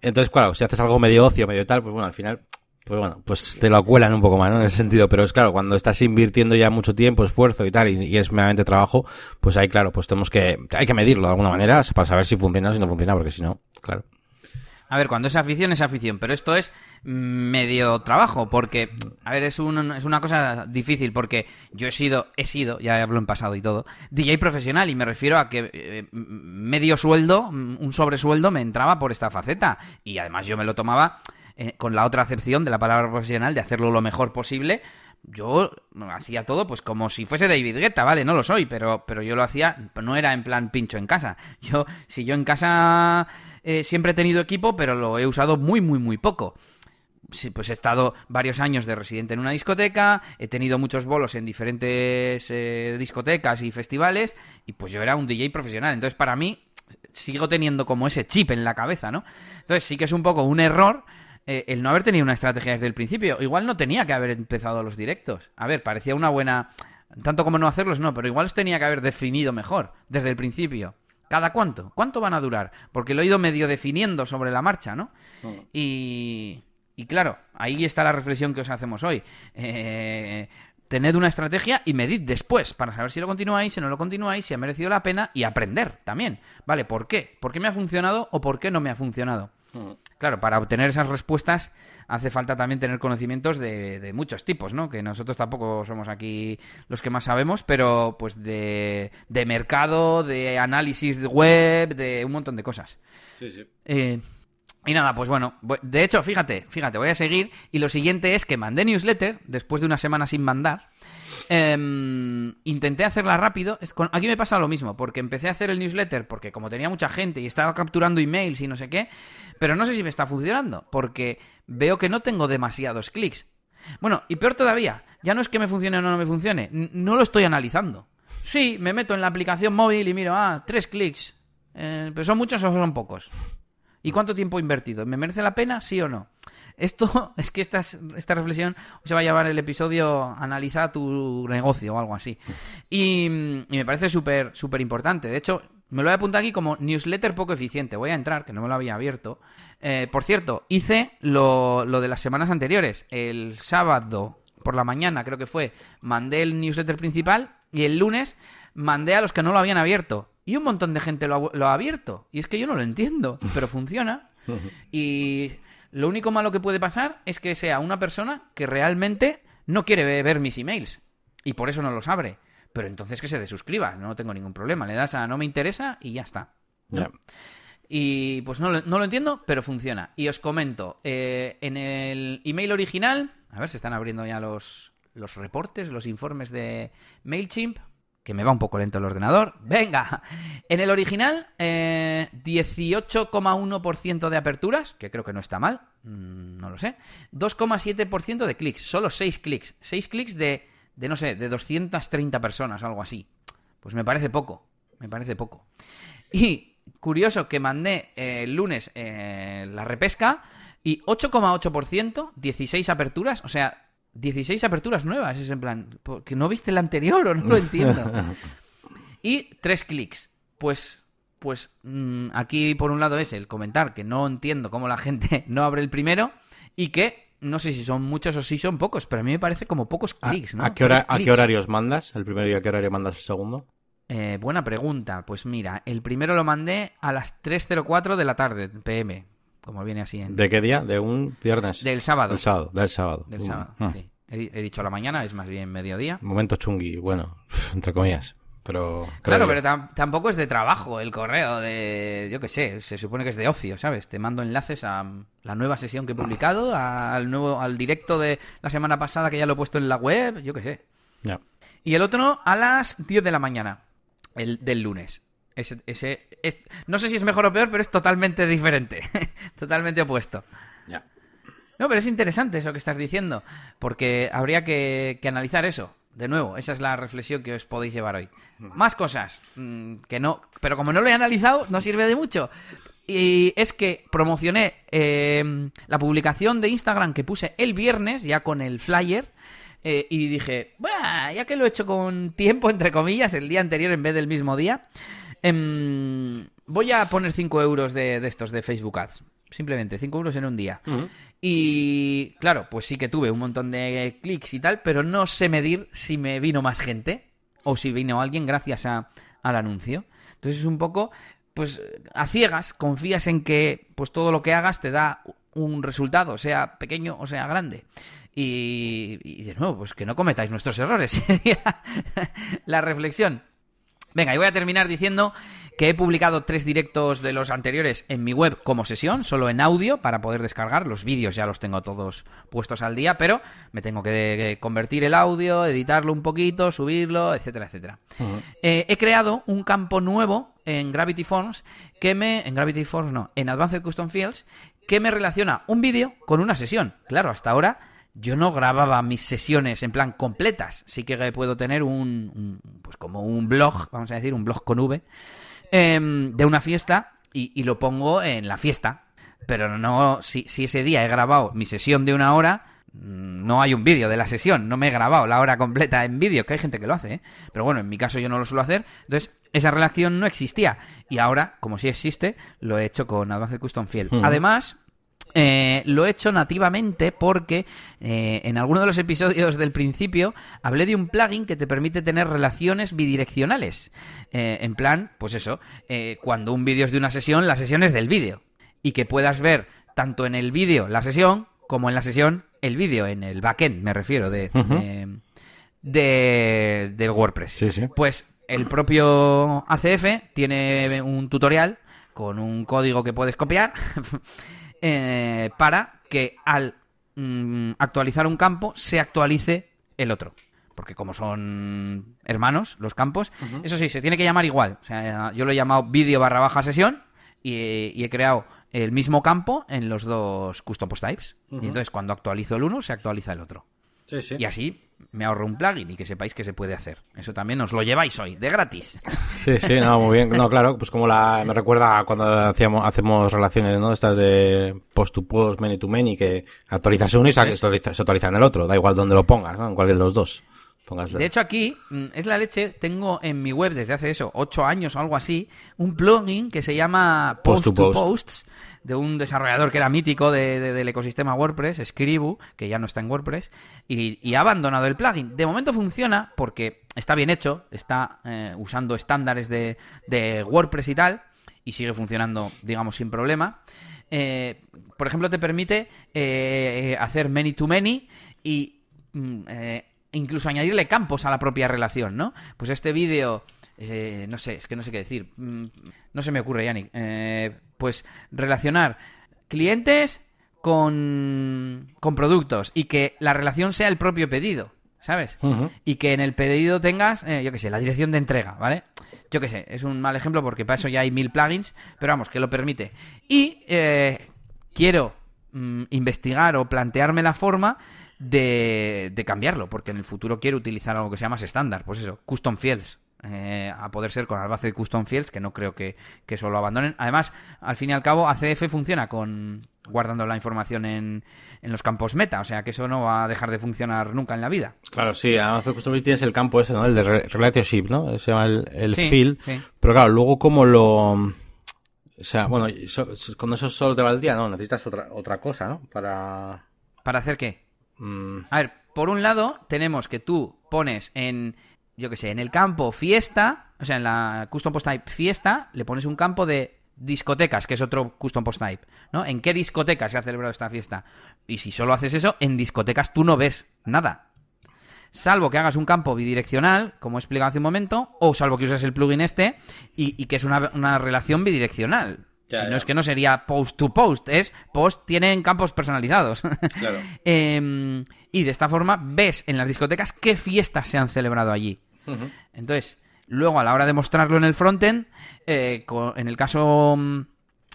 Speaker 2: Entonces, claro, si haces algo medio ocio, medio tal, pues bueno, al final, pues bueno, pues te lo acuelan un poco más, ¿no? En ese sentido, pero es claro, cuando estás invirtiendo ya mucho tiempo, esfuerzo y tal, y, y es meramente trabajo, pues ahí, claro, pues tenemos que, hay que medirlo de alguna manera para saber si funciona o si no funciona, porque si no, claro.
Speaker 1: A ver, cuando es afición es afición, pero esto es medio trabajo, porque, a ver, es, un, es una cosa difícil, porque yo he sido, he sido, ya hablo en pasado y todo, DJ profesional, y me refiero a que eh, medio sueldo, un sobresueldo me entraba por esta faceta, y además yo me lo tomaba eh, con la otra acepción de la palabra profesional, de hacerlo lo mejor posible, yo hacía todo pues como si fuese David Guetta, ¿vale? No lo soy, pero, pero yo lo hacía, no era en plan pincho en casa. Yo, si yo en casa eh, siempre he tenido equipo, pero lo he usado muy, muy, muy poco. Pues he estado varios años de residente en una discoteca, he tenido muchos bolos en diferentes eh, discotecas y festivales, y pues yo era un DJ profesional. Entonces, para mí, sigo teniendo como ese chip en la cabeza, ¿no? Entonces, sí que es un poco un error eh, el no haber tenido una estrategia desde el principio. Igual no tenía que haber empezado los directos. A ver, parecía una buena. Tanto como no hacerlos, no, pero igual los tenía que haber definido mejor desde el principio. ¿Cada cuánto? ¿Cuánto van a durar? Porque lo he ido medio definiendo sobre la marcha, ¿no? Mm. Y, y claro, ahí está la reflexión que os hacemos hoy. Eh, tened una estrategia y medid después para saber si lo continuáis, si no lo continuáis, si ha merecido la pena y aprender también. ¿Vale? ¿Por qué? ¿Por qué me ha funcionado o por qué no me ha funcionado? Claro, para obtener esas respuestas hace falta también tener conocimientos de, muchos tipos, ¿no? Que nosotros tampoco somos aquí los que más sabemos, pero pues de, mercado, de análisis web, de un montón de cosas.
Speaker 2: Sí, sí.
Speaker 1: Eh, Y nada, pues bueno, de hecho, fíjate, fíjate, voy a seguir. Y lo siguiente es que mandé newsletter, después de una semana sin mandar. Em, intenté hacerla rápido. Aquí me pasa lo mismo, porque empecé a hacer el newsletter porque como tenía mucha gente y estaba capturando emails y no sé qué, pero no sé si me está funcionando, porque veo que no tengo demasiados clics. Bueno, y peor todavía, ya no es que me funcione o no me funcione, no lo estoy analizando. Sí, me meto en la aplicación móvil y miro, ah, tres clics. Eh, ¿Pero son muchos o son pocos? ¿Y cuánto tiempo he invertido? ¿Me merece la pena? ¿Sí o no? Esto <laughs> es que esta, esta reflexión se va a llevar el episodio Analiza tu negocio o algo así. <laughs> Y, me parece súper súper importante. De hecho, me lo voy a apuntar aquí como newsletter poco eficiente. Voy a entrar, que no me lo había abierto. Eh, por cierto, hice lo, lo de las semanas anteriores. El sábado por la mañana, creo que fue, mandé el newsletter principal y el lunes mandé a los que no lo habían abierto. Y un montón de gente lo ha, abierto. Y es que yo no lo entiendo, <laughs> pero funciona. Y lo único malo que puede pasar es que sea una persona que realmente no quiere ver mis emails. Y por eso no los abre. Pero entonces que se desuscriba, no tengo ningún problema. Le das a no me interesa y ya está. Y pues no, no, lo entiendo, pero funciona. Y os comento, eh, en el email original, a ver, se están abriendo ya los, los reportes, los informes de MailChimp que me va un poco lento el ordenador. Venga, en el original, 18,1% eh, de aperturas, que creo que no está mal, mm, no lo sé. 2,7% de clics, solo 6 clics. 6 clics de, de, no sé, de 230 personas, algo así. Pues me parece poco, me parece poco. Y curioso que mandé eh, el lunes eh, la repesca y 8,8%, 16 aperturas, o sea, 16 aperturas nuevas. Es en plan, ¿que no viste el anterior o no lo entiendo? <laughs> y tres clics. Pues, pues mm, aquí por un lado es el comentar que no entiendo cómo la gente <laughs> no abre el primero y que no sé si son muchos o si son pocos, pero a mí me parece como pocos clics, ¿no?
Speaker 2: ¿A qué, hora, ¿a qué horarios mandas el primero y a qué horario mandas el segundo?
Speaker 1: Eh, buena pregunta. Pues mira, el primero lo mandé a las 3.04 de la tarde, PM como viene así. En...
Speaker 2: ¿De qué día? ¿De un viernes?
Speaker 1: Del sábado.
Speaker 2: Del sábado, del sábado.
Speaker 1: Del sábado, ah. he, dicho la mañana, es más bien mediodía.
Speaker 2: Momento chungui, bueno, <laughs> entre comillas. Pero
Speaker 1: claro, pero tampoco es de trabajo el correo de, yo qué sé, se supone que es de ocio, ¿sabes? Te mando enlaces a la nueva sesión que he publicado, al nuevo, al directo de la semana pasada que ya lo he puesto en la web, yo qué sé.
Speaker 2: Ya.
Speaker 1: Y el otro a las 10 de la mañana, el del lunes. Ese, ese no sé si es mejor o peor, pero es totalmente diferente. <laughs> totalmente opuesto.
Speaker 2: Ya.
Speaker 1: No, pero es interesante eso que estás diciendo, porque habría que, analizar eso. De nuevo, esa es la reflexión que os podéis llevar hoy. Más cosas mm, que no, pero como no lo he analizado, no sirve de mucho. Y es que promocioné eh, la publicación de Instagram que puse el viernes, ya con el flyer, eh, y dije, ya que lo he hecho con tiempo, entre comillas, el día anterior en vez del mismo día, Em, voy a poner 5 euros de, estos de Facebook Ads. Simplemente 5 euros en un día. Y claro, pues sí que tuve un montón de clics y tal, pero no sé medir si me vino más gente o si vino alguien gracias a, al anuncio. Entonces es un poco, pues a ciegas, confías en que pues todo lo que hagas te da un resultado, sea pequeño o sea grande. Y, y de nuevo, pues que no cometáis nuestros errores, <laughs> sería la reflexión. Venga, y voy a terminar diciendo que he publicado tres directos de los anteriores en mi web como sesión, solo en audio, para poder descargar. Los vídeos ya los tengo todos puestos al día, pero me tengo que convertir el audio, editarlo un poquito, subirlo, etcétera, etcétera. Eh, he creado un campo nuevo en Gravity Forms que me... En Gravity Forms no, en Advanced Custom Fields, que me relaciona un vídeo con una sesión. Claro, hasta ahora yo no grababa mis sesiones en plan completas. Sí que puedo tener un, pues como un blog, vamos a decir, un blog con V, em, de una fiesta y, lo pongo en la fiesta. Pero no, si, si ese día he grabado mi sesión de una hora, mm, no hay un vídeo de la sesión, no me he grabado la hora completa en vídeo, que hay gente que lo hace, ¿eh? pero bueno, en mi caso yo no lo suelo hacer, entonces esa relación no existía y ahora, como sí existe, lo he hecho con Advanced Custom Field. Además, eh, lo he hecho nativamente porque eh, en alguno de los episodios del principio hablé de un plugin que te permite tener relaciones bidireccionales. Eh, en plan, pues eso, cuando un vídeo es de una sesión, la sesión es del vídeo. Y que puedas ver tanto en el vídeo la sesión como en la sesión el vídeo, en el backend, me refiero, de, de, de, WordPress.
Speaker 2: Sí, sí.
Speaker 1: Pues el propio ACF tiene un tutorial con un código que puedes copiar <laughs> eh, para que al mm, actualizar un campo se actualice el otro. Porque como son hermanos los campos, eso sí, se tiene que llamar igual. O sea, yo lo he llamado vídeo barra baja sesión y, he creado el mismo campo en los dos custom post types. Y entonces cuando actualizo el uno, se actualiza el otro. Y así me ahorro un plugin y que sepáis que se puede hacer. Eso también os lo lleváis hoy, de gratis. <laughs>
Speaker 2: Sí, sí, no, muy bien. No, claro, pues como la, me recuerda cuando hacíamos, hacemos relaciones, ¿no? Estas de post to post, many to many, que actualizas uno y se actualiza, en el otro. Da igual donde lo pongas, ¿no? En cualquier de los dos.
Speaker 1: De hecho, aquí mm, es la leche. Tengo en mi web desde hace eso, ocho años o algo así, un plugin que se llama Post, to, Posts de un desarrollador que era mítico del ecosistema WordPress, Scribu, que ya no está en WordPress, y, ha abandonado el plugin. De momento funciona porque está bien hecho, está eh, usando estándares de, WordPress y tal, y sigue funcionando, digamos, sin problema. Eh, por ejemplo, te permite eh, hacer many to many y mm, incluso añadirle campos a la propia relación, ¿no? Pues este vídeo eh, no sé, es que no sé qué decir. Mm, no se me ocurre, Yannick. Eh, pues relacionar clientes con, con productos y que la relación sea el propio pedido, ¿sabes? Y que en el pedido tengas, eh, yo qué sé, la dirección de entrega, ¿vale? Yo qué sé, es un mal ejemplo porque para eso ya hay mil plugins, pero vamos, que lo permite. Y quiero mm, investigar o plantearme la forma de, de, cambiarlo, porque en el futuro quiero utilizar algo que sea más estándar, pues eso, custom fields, eh, a poder ser con de custom fields, que no creo que, que, eso lo abandonen. Además, al fin y al cabo, ACF funciona con guardando la información en, en los campos meta, o sea que eso no va a dejar de funcionar nunca en la vida.
Speaker 2: Claro, sí, además de custom fields tienes el campo ese, ¿no? El de relationship, ¿no? Se llama el, field. Pero claro, luego como lo... O sea, bueno, con eso solo te valdría, ¿no? Necesitas otra, otra cosa, ¿no? Para...
Speaker 1: ¿Para hacer qué? Mm. A ver, por un lado, tenemos que tú pones en yo qué sé, en el campo fiesta, o sea, en la custom post type fiesta, le pones un campo de discotecas, que es otro custom post type, ¿no? ¿En qué discoteca se ha celebrado esta fiesta? Y si solo haces eso, en discotecas tú no ves nada. Salvo que hagas un campo bidireccional, como he explicado hace un momento, o salvo que uses el plugin este y, que es una, relación bidireccional. si no es que no sería post to post, es post tienen campos personalizados. <laughs> Claro. Em, y de esta forma ves en las discotecas qué fiestas se han celebrado allí. Entonces, luego a la hora de mostrarlo en el frontend, eh, en el caso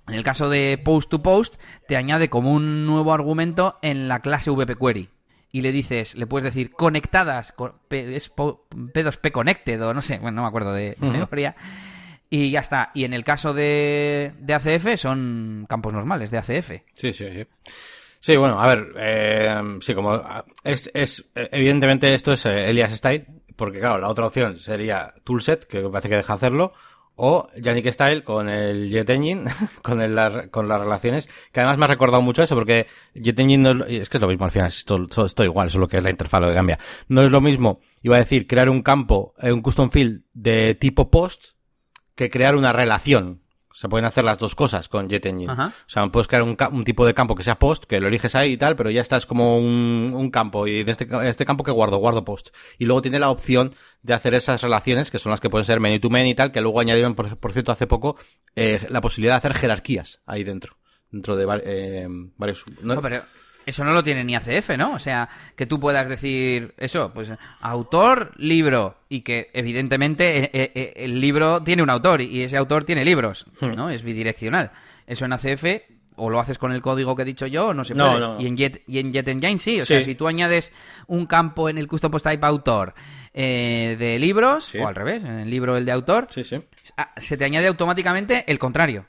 Speaker 1: en el caso de post to post, te añade como un nuevo argumento en la clase VP Query. Y le dices, le puedes decir conectadas, es P2P connected o no sé, bueno, no me acuerdo de, memoria. Y ya está. Y en el caso de, de ACF son campos normales de ACF.
Speaker 2: Sí, sí, sí. Sí, bueno, a ver, eh, sí, como es, es, evidentemente esto es eh, Elias Style, porque claro, la otra opción sería Toolset, que parece que deja hacerlo, o Yannick Style con el Jet Engine, <laughs> con, el, con las relaciones, que además me ha recordado mucho eso, porque Jet Engine no es, es que es lo mismo al final, es todo, igual, solo que es la interfaz lo que cambia. No es lo mismo, iba a decir, crear un campo, eh, un custom field de tipo post, que crear una relación se pueden hacer las dos cosas con Jet Engine. O sea, puedes crear un, un, tipo de campo que sea post, que lo eliges ahí y tal, pero ya estás como un, un campo. Y en este, este campo que guardo, guardo post. Y luego tiene la opción de hacer esas relaciones, que son las que pueden ser many to many y tal, que luego añadieron, por, por cierto, hace poco, eh, la posibilidad de hacer jerarquías ahí dentro. Dentro de eh, varios...
Speaker 1: No, pero eso no lo tiene ni ACF, ¿no? O sea, que tú puedas decir eso, pues autor, libro, y que evidentemente eh, eh, eh, el, libro tiene un autor y ese autor tiene libros, hmm. ¿no? Es bidireccional. Eso en ACF o lo haces con el código que he dicho yo, no se puede. Y en Jet, y en Jet Engine sí. O sea, si tú añades un campo en el custom post type autor de libros, o al revés, en el libro el de autor, ah, se te añade automáticamente el contrario.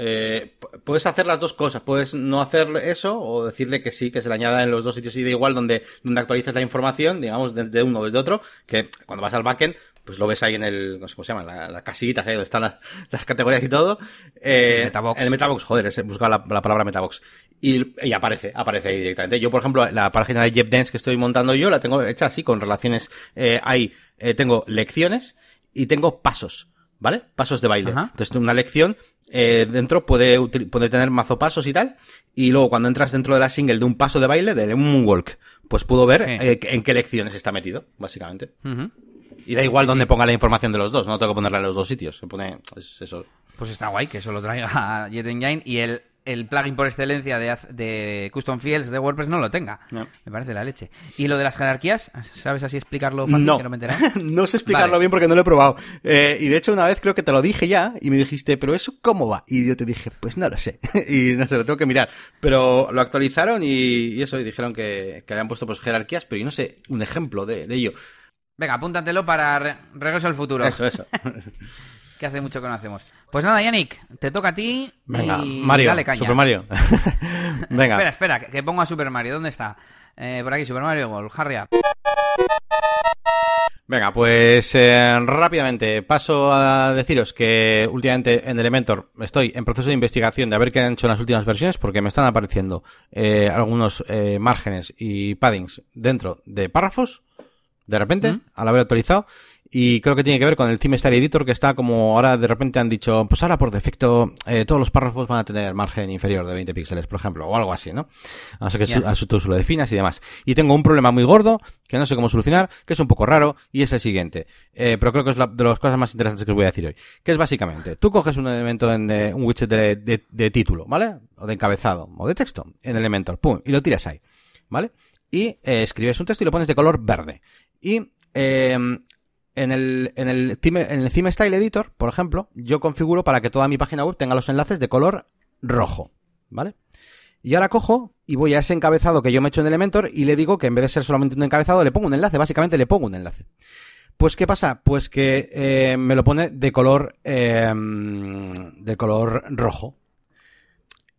Speaker 2: Eh, puedes hacer las dos cosas. Puedes no hacer eso o decirle que sí, que se le añada en los dos sitios y da igual donde, donde actualices la información, digamos, de, uno o desde otro, que cuando vas al backend, pues lo ves ahí en el, no sé cómo se llama, la, la casita, ahí donde están <laughs> las, categorías y todo. Eh, el Metabox. El Metabox, joder, he buscado la, la, palabra Metabox. Y, y, aparece, aparece ahí directamente. Yo, por ejemplo, la página de JetDance que estoy montando yo, la tengo hecha así, con relaciones, eh, ahí, eh, tengo lecciones y tengo pasos. ¿Vale? Pasos de baile. Entonces, una lección eh, dentro puede, puede tener mazo pasos y tal. Y luego cuando entras dentro de la single de un paso de baile, de un moonwalk, pues puedo ver eh, en qué lecciones está metido, básicamente. Y da igual donde ponga la información de los dos, no tengo que ponerla en los dos sitios. Se pone, es eso.
Speaker 1: Pues está guay que eso lo traiga <laughs> Jet Engine y el el plugin por excelencia de, de Custom Fields de WordPress no lo tenga. Me parece la leche. ¿Y lo de las jerarquías? ¿Sabes así explicarlo fácil
Speaker 2: no.
Speaker 1: que no me <laughs>
Speaker 2: no sé explicarlo bien porque no lo he probado. Eh, y de hecho una vez creo que te lo dije ya y me dijiste, pero eso cómo va? Y yo te dije, pues no lo sé. <laughs> y no sé, lo tengo que mirar. Pero lo actualizaron y, eso, y dijeron que, que habían puesto pues jerarquías, pero yo no sé un ejemplo de, ello.
Speaker 1: Venga, apúntatelo para Regreso al Futuro.
Speaker 2: Eso, eso. <laughs>
Speaker 1: que hace mucho que no hacemos. Pues nada, Yannick, te toca a ti.
Speaker 2: Venga, Mario, dale caña. Super Mario. <laughs>
Speaker 1: Venga. espera, espera, que, pongo a Super Mario. ¿Dónde está? Eh, por aquí, Super Mario Gol, Harry.
Speaker 2: Venga, pues eh, rápidamente paso a deciros que últimamente en Elementor estoy en proceso de investigación de a ver qué han hecho en las últimas versiones porque me están apareciendo eh, algunos márgenes y paddings dentro de párrafos de repente, ¿Mm? al haber actualizado. Y creo que tiene que ver con el Theme Style Editor, que está como ahora de repente han dicho, pues ahora por defecto eh, todos los párrafos van a tener margen inferior de 20 píxeles, por ejemplo, o algo así, ¿no? A que yeah. tú lo definas y demás. Y tengo un problema muy gordo, que no sé cómo solucionar, que es un poco raro, y es el siguiente. Eh, pero creo que es la, de las cosas más interesantes que os voy a decir hoy. Que es básicamente, tú coges un elemento en eh, un widget de, de, título, ¿vale? O de encabezado, o de texto, en Elementor, pum, y lo tiras ahí, ¿vale? Y eh, escribes un texto y lo pones de color verde. Y eh, en el, en el, theme, Style Editor, por ejemplo, yo configuro para que toda mi página web tenga los enlaces de color rojo, ¿vale? Y ahora cojo y voy a ese encabezado que yo me he hecho en Elementor y le digo que en vez de ser solamente un encabezado, le pongo un enlace, básicamente le pongo un enlace. Pues, ¿qué pasa? Pues que eh, me lo pone de color, eh, de color rojo.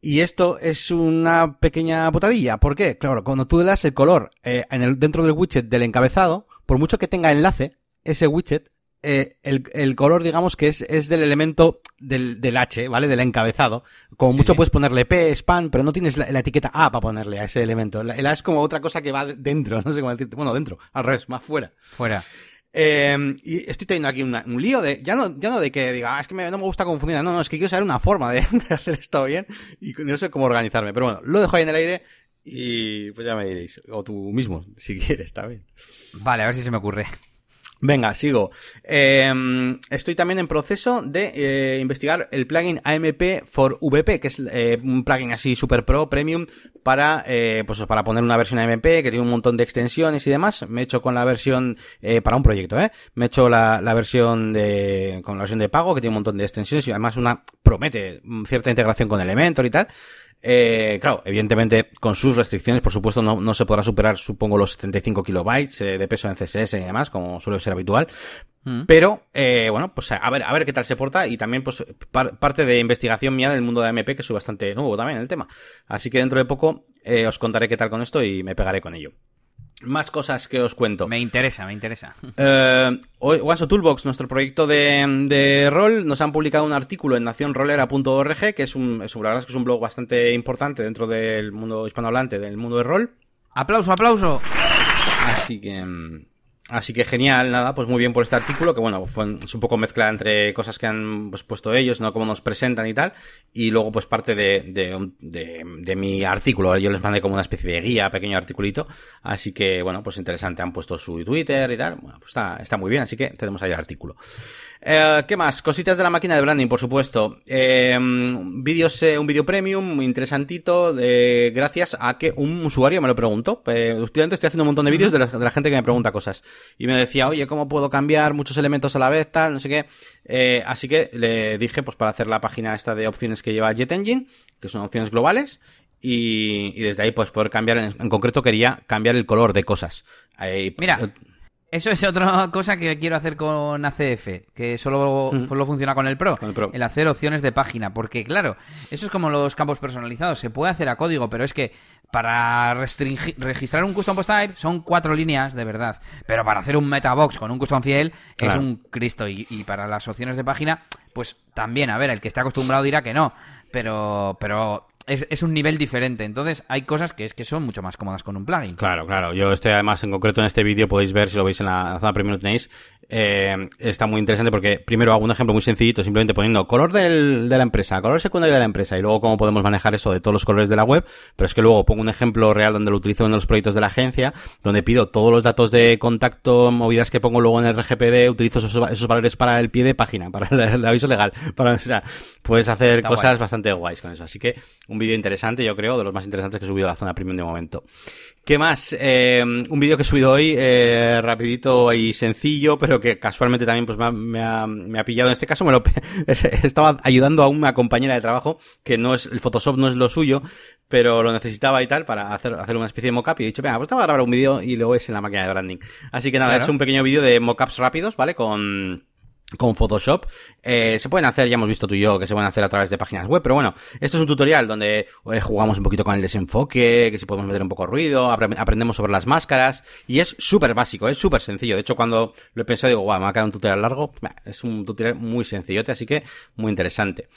Speaker 2: Y esto es una pequeña putadilla. ¿Por qué? Claro, cuando tú le das el color eh, en el, dentro del widget del encabezado, por mucho que tenga enlace, ese widget, eh, el, el, color, digamos, que es, es del elemento del, del, H, ¿vale? Del encabezado. Como mucho puedes ponerle P, span, pero no tienes la, etiqueta A para ponerle a ese elemento. El A es como otra cosa que va dentro, <laughs> no sé cómo decirte. Bueno, dentro, al revés, más fuera.
Speaker 1: Fuera.
Speaker 2: Eh, y estoy teniendo aquí un lío de, ya no, ya no de que diga, ah, es que no me gusta confundir, no, no, es que quiero saber una forma de, <laughs> de, hacer esto bien y no sé cómo organizarme. Pero bueno, lo dejo ahí en el aire y pues ya me diréis, o tú mismo, si <laughs> quieres, está bien.
Speaker 1: Vale, a ver si se me ocurre.
Speaker 2: Venga, sigo. Eh, estoy también en proceso de eh, investigar el plugin AMP for VP, que es eh, un plugin así super pro, premium, para, eh, pues para poner una versión AMP que tiene un montón de extensiones y demás. Me he hecho con la versión, eh, para un proyecto, ¿eh? Me he hecho la, la versión de, con la versión de pago, que tiene un montón de extensiones y además una, promete cierta integración con Elementor y tal. Eh, claro, evidentemente con sus restricciones, por supuesto, no, no se podrá superar, supongo, los 75 kilobytes eh, de peso en CSS y demás, como suele ser habitual. Mm. Pero, eh, bueno, pues a ver, a ver qué tal se porta y también, pues, parte de investigación mía del mundo de AMP, que soy bastante nuevo también en el tema. Así que dentro de poco eh, os contaré qué tal con esto y me pegaré con ello. Más cosas que os cuento.
Speaker 1: Me interesa, me interesa. <laughs>
Speaker 2: Eh, Toolbox, nuestro proyecto de, de, rol, nos han publicado un artículo en nacionrolera.org, que es un, es, la verdad es que es un blog bastante importante dentro del mundo hispanohablante, del mundo de rol.
Speaker 1: Aplauso, aplauso.
Speaker 2: Así que, mm, Así que genial, nada, pues muy bien por este artículo, que bueno, fue, es un poco mezcla entre cosas que han pues, puesto ellos, ¿no? Cómo nos presentan y tal, y luego pues parte de, de, de, mi artículo, yo les mandé como una especie de guía, pequeño articulito, así que bueno, pues interesante, han puesto su Twitter y tal, bueno, pues está, está muy bien, así que tenemos ahí el artículo. Eh, ¿Qué más? Cositas de la máquina de branding, por supuesto. Eh, eh, un vídeo premium, muy interesantito, de, gracias a que un usuario me lo preguntó. Eh, últimamente estoy haciendo un montón de vídeos de, la, gente que me pregunta cosas. Y me decía, oye, ¿cómo puedo cambiar muchos elementos a la vez, tal, no sé qué? Eh, así que le dije, pues para hacer la página esta de opciones que lleva JetEngine, que son opciones globales, y, y, desde ahí pues poder cambiar, en, en, concreto quería cambiar el color de cosas.
Speaker 1: Mira, eso es otra <laughs> cosa que quiero hacer con ACF, que solo, solo funciona con el, Pro, el hacer opciones de página, porque claro, eso es como los campos personalizados, se puede hacer a código, pero es que para registrar un custom post type son cuatro líneas de verdad, pero para hacer un metabox con un custom fiel es un Cristo y, y, para las opciones de página, pues también, a ver, el que esté acostumbrado dirá que no, pero, pero es, un nivel diferente. Entonces, hay cosas que es que son mucho más cómodas con un plugin.
Speaker 2: Claro, claro. Yo este, además, en concreto en este vídeo podéis ver, si lo veis en la, zona premium lo tenéis, eh, está muy interesante porque primero hago un ejemplo muy sencillito, simplemente poniendo color del, de la empresa, color secundario de la empresa y luego cómo podemos manejar eso de todos los colores de la web, pero es que luego pongo un ejemplo real donde lo utilizo en los proyectos de la agencia, donde pido todos los datos de contacto, movidas que pongo luego en el RGPD, utilizo esos, valores para el pie de página, <laughs> para el, aviso legal, para, o sea, puedes hacer cosas bastante guays con eso. Así que un vídeo interesante, yo creo, de los más interesantes que he subido a la zona premium de momento. ¿Qué más? Eh, un vídeo que he subido hoy, eh, rapidito y sencillo, pero que casualmente también pues me ha, me ha, pillado. En este caso me lo <laughs> estaba ayudando a una compañera de trabajo que no es, el Photoshop no es lo suyo, pero lo necesitaba y tal para hacer, hacer una especie de mockup y he dicho, venga, pues te voy a grabar un vídeo y luego es en la máquina de branding. Así que nada, he hecho un pequeño vídeo de mockups rápidos, ¿vale? Con, con Photoshop. Eh, se pueden hacer, ya hemos visto tú y yo, que se pueden hacer a través de páginas web, pero bueno, esto es un tutorial donde eh, jugamos un poquito con el desenfoque, que si podemos meter un poco de ruido, aprendemos sobre las máscaras, y es súper básico, es súper sencillo. De hecho, cuando lo he pensado, digo, guau, me ha quedado un tutorial largo, es un tutorial muy sencillote, así que muy interesante.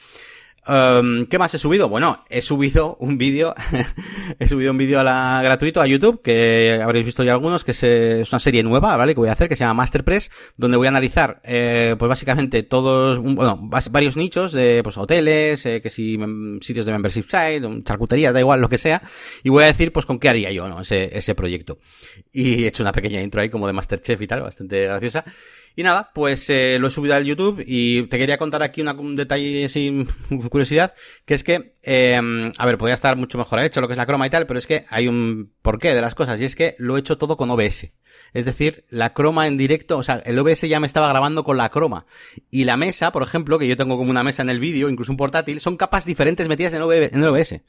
Speaker 2: Um, ¿Qué más he subido? Bueno, he subido un vídeo, <laughs> he subido un vídeo a la, gratuito a YouTube, que habréis visto ya algunos, que es, una serie nueva, ¿vale? Que voy a hacer, que se llama Masterpress, donde voy a analizar, eh, pues básicamente todos, bueno, varios nichos de, pues hoteles, eh, que si sitios de membership site, charcutería, da igual, lo que sea, y voy a decir, pues con qué haría yo, ¿no? Ese, ese proyecto. Y he hecho una pequeña intro ahí como de Masterchef y tal, bastante graciosa. Y nada, pues eh, lo he subido al YouTube y te quería contar aquí un detalle sin <laughs> curiosidad, que es que, eh, a ver, podría estar mucho mejor hecho lo que es la croma y tal, pero es que hay un porqué de las cosas y es que lo he hecho todo con OBS. Es decir, la croma en directo, o sea, el OBS ya me estaba grabando con la croma. Y la mesa, por ejemplo, que yo tengo como una mesa en el vídeo, incluso un portátil, son capas diferentes metidas en, en OBS.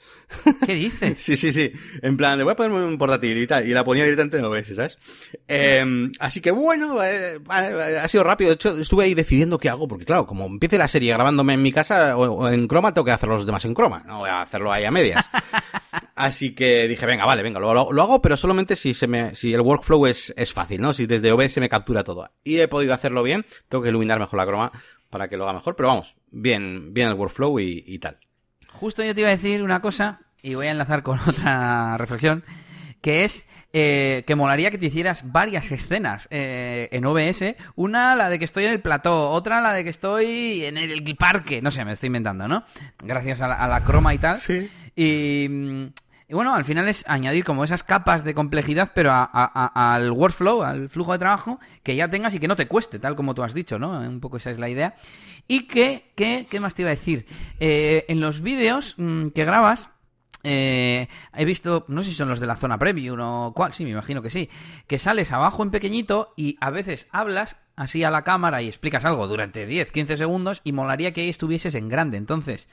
Speaker 1: ¿Qué dices? <laughs>
Speaker 2: sí, sí, sí. En plan, de voy a ponerme un portátil y tal. Y la ponía directamente en OBS, ¿sabes? Eh, así que bueno, eh, ha sido rápido. De hecho, estuve ahí decidiendo qué hago, porque claro, como empiece la serie grabándome en mi casa o, en croma, tengo que hacer los demás en croma. No voy a hacerlo ahí a medias. <laughs> Así que dije, venga, vale, venga, lo, lo, hago, pero solamente si se me, si el workflow es, es fácil, ¿no? Si desde OBS me captura todo. Y he podido hacerlo bien, tengo que iluminar mejor la croma para que lo haga mejor, pero vamos, bien, bien el workflow y, tal.
Speaker 1: Justo yo te iba a decir una cosa, y voy a enlazar con <laughs> otra reflexión, que es eh, que molaría que te hicieras varias escenas eh, en OBS. Una, la de que estoy en el plató, otra, la de que estoy en el parque. No sé, me estoy inventando, ¿no? Gracias a la, a la croma y tal.
Speaker 2: Sí.
Speaker 1: Y, y bueno, al final es añadir como esas capas de complejidad, pero al workflow, al flujo de trabajo, que ya tengas y que no te cueste, tal como tú has dicho, ¿no? Un poco esa es la idea. Y que, que ¿qué más te iba a decir? Eh, en los vídeos mm, que grabas, eh, he visto, no sé si son los de la zona preview o cuál, sí, me imagino que sí, que sales abajo en pequeñito y a veces hablas así a la cámara y explicas algo durante 10, 15 segundos y molaría que ahí estuvieses en grande. Entonces,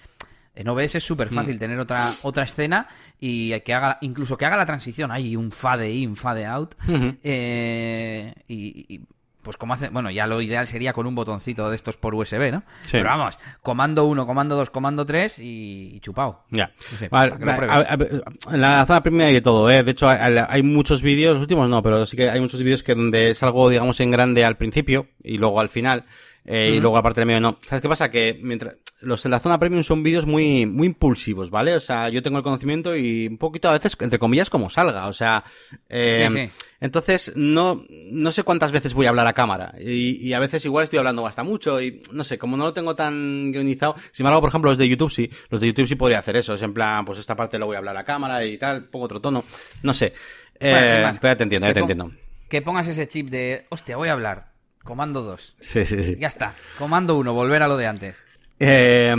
Speaker 1: en OBS es súper fácil mm. tener otra, otra escena y que haga, incluso que haga la transición. Hay un fade in, fade out. Eh, y, pues como hace, bueno, ya lo ideal sería con un botoncito de estos por USB, ¿no? Pero vamos, comando 1, comando 2, comando 3 y, chupao.
Speaker 2: Ya. en la zona primera hay de todo, ¿eh? De hecho, hay, muchos vídeos, los últimos no, pero sí que hay muchos vídeos que donde salgo, digamos, en grande al principio y luego al final. Eh, y luego aparte medio no. ¿Sabes qué pasa? Que mientras los de la zona premium son vídeos muy, muy impulsivos, ¿vale? O sea, yo tengo el conocimiento y un poquito a veces, entre comillas, como salga. O sea, eh, entonces no, no sé cuántas veces voy a hablar a cámara. Y, y, a veces igual estoy hablando hasta mucho y no sé, como no lo tengo tan guionizado. Sin embargo, por ejemplo, los de YouTube sí. Los de YouTube sí podría hacer eso. Es en plan, pues esta parte lo voy a hablar a cámara y tal, pongo otro tono. No sé. Eh, pero ya te entiendo, ya te entiendo.
Speaker 1: Que pongas ese chip de, hostia, voy a hablar. Comando 2.
Speaker 2: Sí, sí, sí.
Speaker 1: Ya está. Comando 1, volver a lo de antes.
Speaker 2: Eh,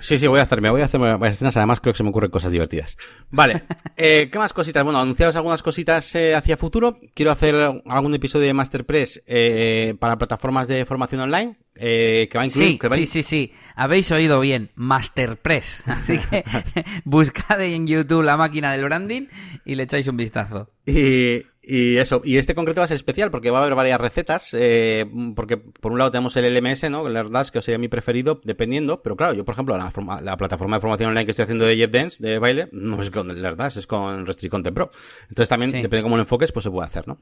Speaker 2: sí, sí, voy a hacerme, voy a hacerme varias escenas, además creo que se me ocurren cosas divertidas. Vale, <laughs> eh, ¿qué más cositas? Bueno, anunciaros algunas cositas eh, hacia futuro. Quiero hacer algún episodio de Masterpress eh, para plataformas de formación online, eh, que va a incluir...
Speaker 1: Sí, sí, sí, sí, habéis oído bien, Masterpress. <laughs> Así que <laughs> buscad en YouTube la máquina del branding y le echáis un vistazo.
Speaker 2: Y, y eso, y este concreto va a ser especial porque va a haber varias recetas, eh, porque por un lado tenemos el LMS, ¿no? El LearnDash, que sería mi preferido, dependiendo, pero claro, yo por ejemplo, la, la plataforma de formación online que estoy haciendo de Jeff Dance, de baile, no es con el LearnDash, es con Restrict Content Pro. Entonces también, depende de cómo lo enfoques, pues se puede hacer, ¿no?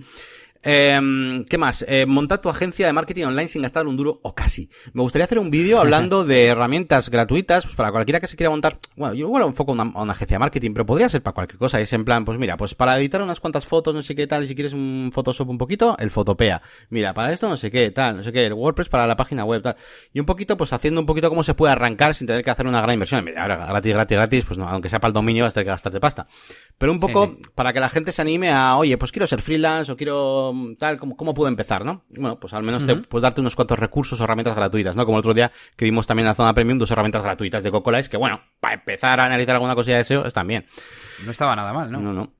Speaker 2: Eh, ¿Qué más? Eh, montar tu agencia de marketing online sin gastar un duro o casi. Me gustaría hacer un vídeo <laughs> hablando de herramientas gratuitas, pues para cualquiera que se quiera montar, bueno, yo igual enfoco una, una agencia de marketing, pero podría ser para cualquier cosa, es en plan, pues mira, pues para editar unas cuantas fotos, no sé qué tal, y si quieres un Photoshop un poquito, el Photopea. Mira, para esto no sé qué, tal, no sé qué, el WordPress para la página web, tal. Y un poquito, pues haciendo un poquito cómo se puede arrancar sin tener que hacer una gran inversión. Mira, ahora gratis, gratis, gratis, pues no, aunque sea para el dominio vas a tener que gastarte pasta. Pero un poco para que la gente se anime a, oye, pues quiero ser freelance o quiero tal, ¿cómo, cómo puedo empezar, no? Bueno, pues al menos te puedes darte unos cuantos recursos o herramientas gratuitas, ¿no? Como el otro día que vimos también en la zona premium dos herramientas gratuitas de Cocolice que bueno, para empezar a analizar alguna cosilla de SEO están bien.
Speaker 1: No estaba nada mal, ¿no?
Speaker 2: No, no.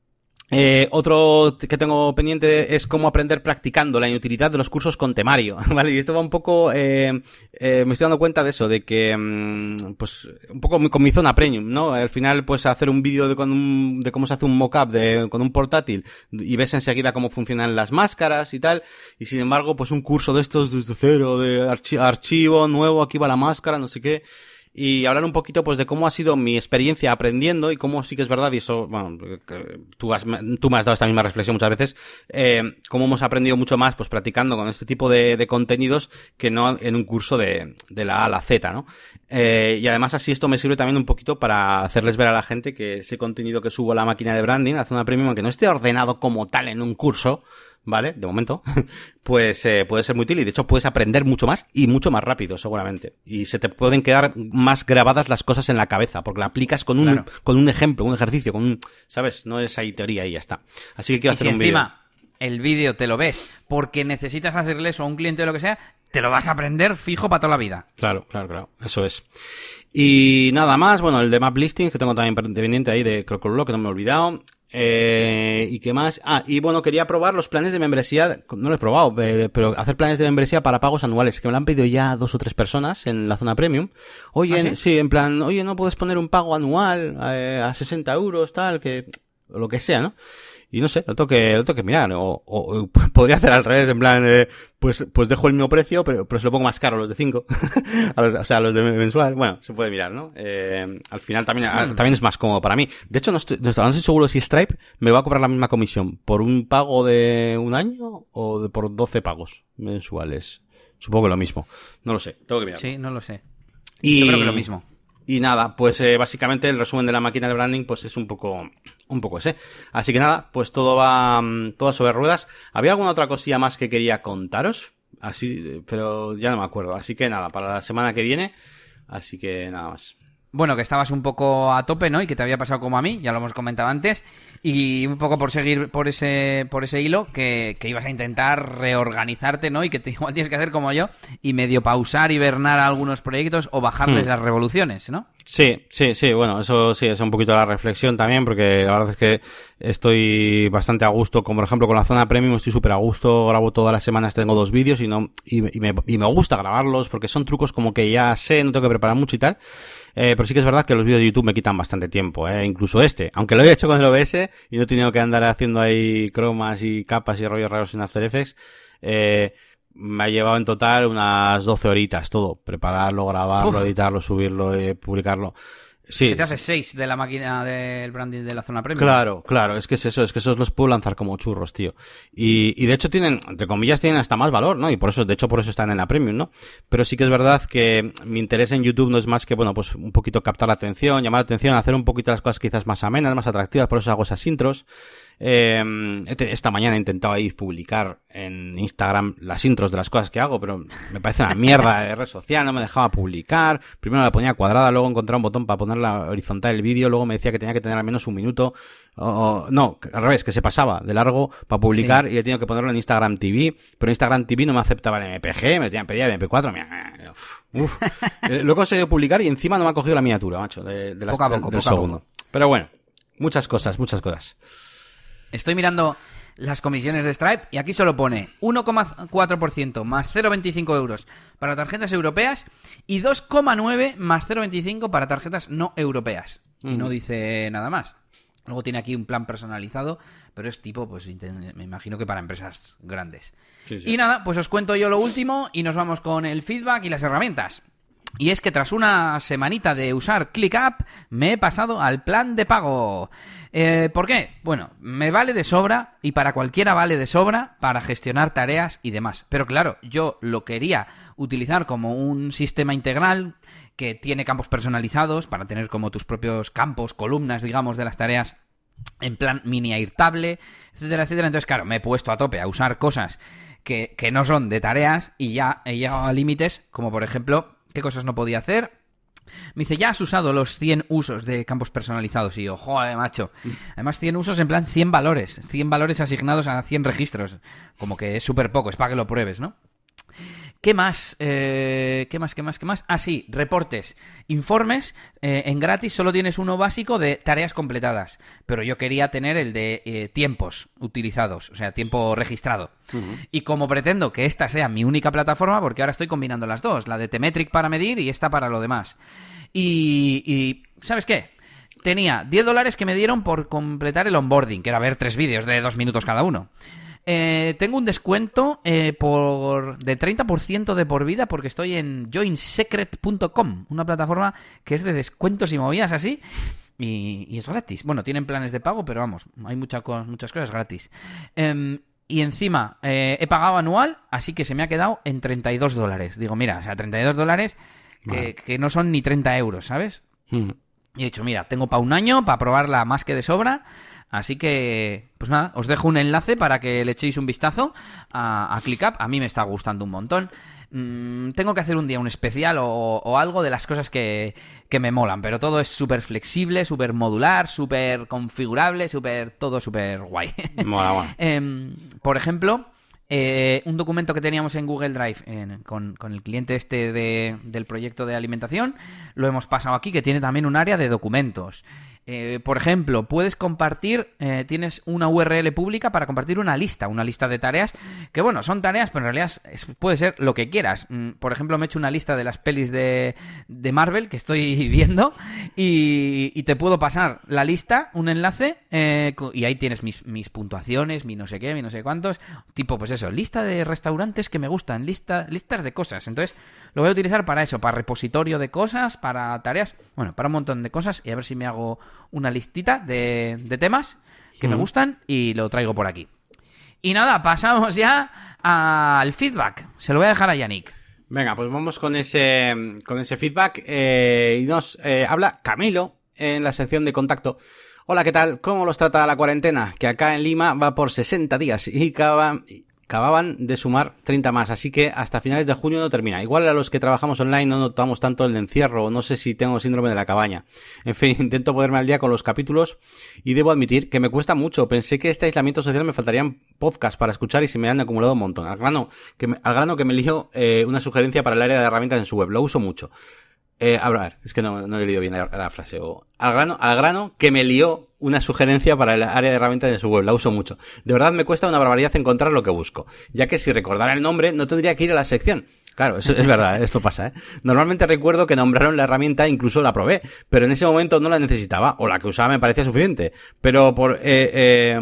Speaker 2: Eh, otro que tengo pendiente es cómo aprender practicando la inutilidad de los cursos con temario, <laughs> ¿vale? Y esto va un poco, eh, eh, me estoy dando cuenta de eso, de que, mm, pues, un poco con mi zona premium, ¿no? Al final, pues, hacer un vídeo de, de cómo se hace un mockup de, con un portátil y ves enseguida cómo funcionan las máscaras y tal, y sin embargo, pues, un curso de estos desde cero, de archivo nuevo, aquí va la máscara, no sé qué, y hablar un poquito pues de cómo ha sido mi experiencia aprendiendo y cómo sí que es verdad y eso bueno tú has tú me has dado esta misma reflexión muchas veces eh, cómo hemos aprendido mucho más pues practicando con este tipo de, contenidos que no en un curso de, de la A a la Z no eh, y además así esto me sirve también un poquito para hacerles ver a la gente que ese contenido que subo a la máquina de branding a zona premium aunque no esté ordenado como tal en un curso ¿vale? De momento, <laughs> pues eh, puede ser muy útil y de hecho puedes aprender mucho más y mucho más rápido, seguramente. Y se te pueden quedar más grabadas las cosas en la cabeza, porque la aplicas con un, con un ejemplo, un ejercicio, con un, ¿sabes? No es ahí teoría y ya está. Así que quiero hacer un vídeo.
Speaker 1: El vídeo te lo ves porque necesitas hacerle eso a un cliente o lo que sea, te lo vas a aprender fijo para toda la vida.
Speaker 2: Claro, claro, claro. Eso es. Y nada más, bueno, el de map listing que tengo también pendiente ahí de Crocodile, que no me he olvidado. Eh, ¿Y qué más? Ah, y bueno, quería probar los planes de membresía, no lo he probado, eh, pero hacer planes de membresía para pagos anuales, que me lo han pedido ya dos o tres personas en la zona premium. Oye, ¿Ah, sí? en plan, oye, no puedes poner un pago anual eh, a 60 euros, tal, que, lo que sea, ¿no? Y no sé, lo tengo que, lo tengo que mirar. O, o, <laughs> podría hacer al revés, en plan, eh, pues, pues dejo el mismo precio, pero, pero se lo pongo más caro a los de 5. <laughs> o sea, a los de mensual. Bueno, se puede mirar, ¿no? Eh, al final también, mm. también es más cómodo para mí. De hecho, no estoy, no estoy seguro si Stripe me va a cobrar la misma comisión por un pago de un año o de por 12 pagos mensuales. Supongo que lo mismo. No lo sé, tengo que mirar.
Speaker 1: Sí, no lo sé.
Speaker 2: Y...
Speaker 1: Yo creo que lo mismo.
Speaker 2: Y nada, pues eh, básicamente el resumen de la máquina de branding pues es un poco un poco ese. Así que nada, pues todo va mm, todo sobre ruedas. ¿Había alguna otra cosilla más que quería contaros? Así, pero ya no me acuerdo. Así que nada, para la semana que viene. Así que nada más.
Speaker 1: Bueno, que estabas un poco a tope, ¿no? Y que te había pasado como a mí, ya lo hemos comentado antes. Y un poco por seguir por ese, por ese hilo, que, que ibas a intentar reorganizarte, ¿no? Y que te, <laughs> igual tienes que hacer como yo y medio pausar, y hibernar algunos proyectos o bajarles hmm. las revoluciones, ¿no?
Speaker 2: Sí, sí, sí, bueno, eso sí, es un poquito la reflexión también, porque la verdad es que estoy bastante a gusto, como por ejemplo con la zona premium estoy súper a gusto, grabo todas las semanas, tengo dos vídeos y no, y, me, y me gusta grabarlos porque son trucos como que ya sé, no tengo que preparar mucho y tal. Eh, pero sí que es verdad que los vídeos de YouTube me quitan bastante tiempo, eh, incluso este. Aunque lo he hecho con el OBS y no he tenido que andar haciendo ahí cromas y capas y rollos raros en After Effects, eh, me ha llevado en total unas 12 horitas todo. Prepararlo, grabarlo, editarlo, subirlo, y publicarlo. Sí.
Speaker 1: Que te haces seis de la máquina del branding de la zona premium.
Speaker 2: Claro, claro, es que es eso, es que esos los puedo lanzar como churros, tío. Y, y de hecho tienen, entre comillas, tienen hasta más valor, ¿no? Y por eso, de hecho, por eso están en la premium, ¿no? Pero sí que es verdad que mi interés en YouTube no es más que, bueno, pues un poquito captar la atención, llamar la atención, hacer un poquito las cosas quizás más amenas, más atractivas, por eso hago esas intros. Eh, esta mañana he intentado ahí publicar en Instagram las intros de las cosas que hago, pero me parece una mierda de red social, no me dejaba publicar. Primero la ponía cuadrada, luego encontré un botón para ponerla horizontal el vídeo, luego me decía que tenía que tener al menos un minuto. no, al revés, que se pasaba de largo para publicar y he tenido que ponerlo en Instagram TV, pero Instagram TV no me aceptaba el MPG, me pedía el MP4. Uf, <laughs> eh, lo he conseguido publicar y encima no me ha cogido la miniatura, macho, de, de del segundo. Pero bueno, muchas cosas, muchas cosas.
Speaker 1: Estoy mirando las comisiones de Stripe y aquí solo pone 1,4% más 0,25 euros para tarjetas europeas y 2,9 más 0,25 para tarjetas no europeas. Y no dice nada más. Luego tiene aquí un plan personalizado pero es tipo, pues me imagino que para empresas grandes. Y nada, pues os cuento yo lo último y nos vamos con el feedback y las herramientas. Y es que tras una semanita de usar ClickUp, me he pasado al plan de pago. Eh, ¿Por qué? Bueno, me vale de sobra y para cualquiera vale de sobra para gestionar tareas y demás. Pero claro, yo lo quería utilizar como un sistema integral que tiene campos personalizados para tener como tus propios campos, columnas, digamos, de las tareas en plan mini airtable, etcétera, etcétera. Entonces, claro, me he puesto a tope a usar cosas que, que no son de tareas y ya he llegado a límites, como por ejemplo qué cosas no podía hacer. Me dice, ya has usado los 100 usos de campos personalizados. Y yo, joder, macho. Además, 100 usos en plan 100 valores. 100 valores asignados a 100 registros. Como que es súper poco, es para que lo pruebes, ¿no? ¿Qué más? Eh, ¿Qué más? ¿Qué más? ¿Qué más? Ah, sí, reportes. Informes. Eh, en gratis solo tienes uno básico de tareas completadas. Pero yo quería tener el de eh, tiempos utilizados, o sea, tiempo registrado. Y como pretendo que esta sea mi única plataforma, porque ahora estoy combinando las dos, la de Temetric para medir y esta para lo demás. Y, y ¿sabes qué? Tenía 10 dólares que me dieron por completar el onboarding, que era ver tres vídeos de dos minutos cada uno. Eh, tengo un descuento eh, por de 30% de por vida porque estoy en joinsecret.com, una plataforma que es de descuentos y movidas así. Y, es gratis. Bueno, tienen planes de pago, pero vamos, hay muchas cosas gratis. Em, y encima eh, he pagado anual, así que se me ha quedado en 32 dólares. Digo, mira, o sea, 32 dólares que, no son ni 30 euros, ¿sabes? Mm. Y he dicho, mira, tengo para un año, para probarla más que de sobra. Así que, pues nada, os dejo un enlace para que le echéis un vistazo a, a ClickUp. A mí me está gustando un montón. Mm, tengo que hacer un día un especial o, algo de las cosas que, que me molan, pero todo es súper flexible, súper modular, súper configurable, súper todo súper guay. <laughs> Mola, em, por ejemplo, eh, un documento que teníamos en Google Drive con, con, el cliente este de, del proyecto de alimentación, lo hemos pasado aquí, que tiene también un área de documentos. Eh, por ejemplo, puedes compartir, eh, tienes una URL pública para compartir una lista, una lista de tareas, que bueno, son tareas, pero en realidad puede ser lo que quieras. Mm, por ejemplo, me he hecho una lista de las pelis de, de Marvel que estoy <laughs> viendo y, te puedo pasar la lista, un enlace, eh, y ahí tienes mis, mis, puntuaciones, mi no sé qué, mi no sé cuántos, tipo, pues eso, lista de restaurantes que me gustan, lista, listas de cosas. Entonces, lo voy a utilizar para eso, para repositorio de cosas, para tareas, bueno, para un montón de cosas y a ver si me hago una listita de, temas que me gustan y lo traigo por aquí. Y nada, pasamos ya al feedback. Se lo voy a dejar a Yannick.
Speaker 2: Venga, pues vamos con ese, con ese feedback. Eh, y nos eh, habla Camilo en la sección de contacto. Hola, ¿qué tal? ¿Cómo los trata la cuarentena? Que acá en Lima va por 60 días y, cada, acababan de sumar 30 más, así que hasta finales de junio no termina. Igual a los que trabajamos online no notamos tanto el encierro, no sé si tengo síndrome de la cabaña. En fin, <laughs> intento ponerme al día con los capítulos y debo admitir que me cuesta mucho. Pensé que este aislamiento social me faltarían podcasts para escuchar y se me han acumulado un montón. Al grano que me, al grano que me elijo eh, una sugerencia para el área de herramientas en su web, lo uso mucho. Eh, a ver, es que no, no he leído bien la, frase. O, al grano, al grano que me lió una sugerencia para el área de herramientas de su web. La uso mucho. De verdad me cuesta una barbaridad encontrar lo que busco. Ya que si recordara el nombre, no tendría que ir a la sección. Claro, eso es verdad, <laughs> esto pasa, ¿eh? Normalmente recuerdo que nombraron la herramienta, incluso la probé, pero en ese momento no la necesitaba, o la que usaba me parecía suficiente. Pero por, eh, eh,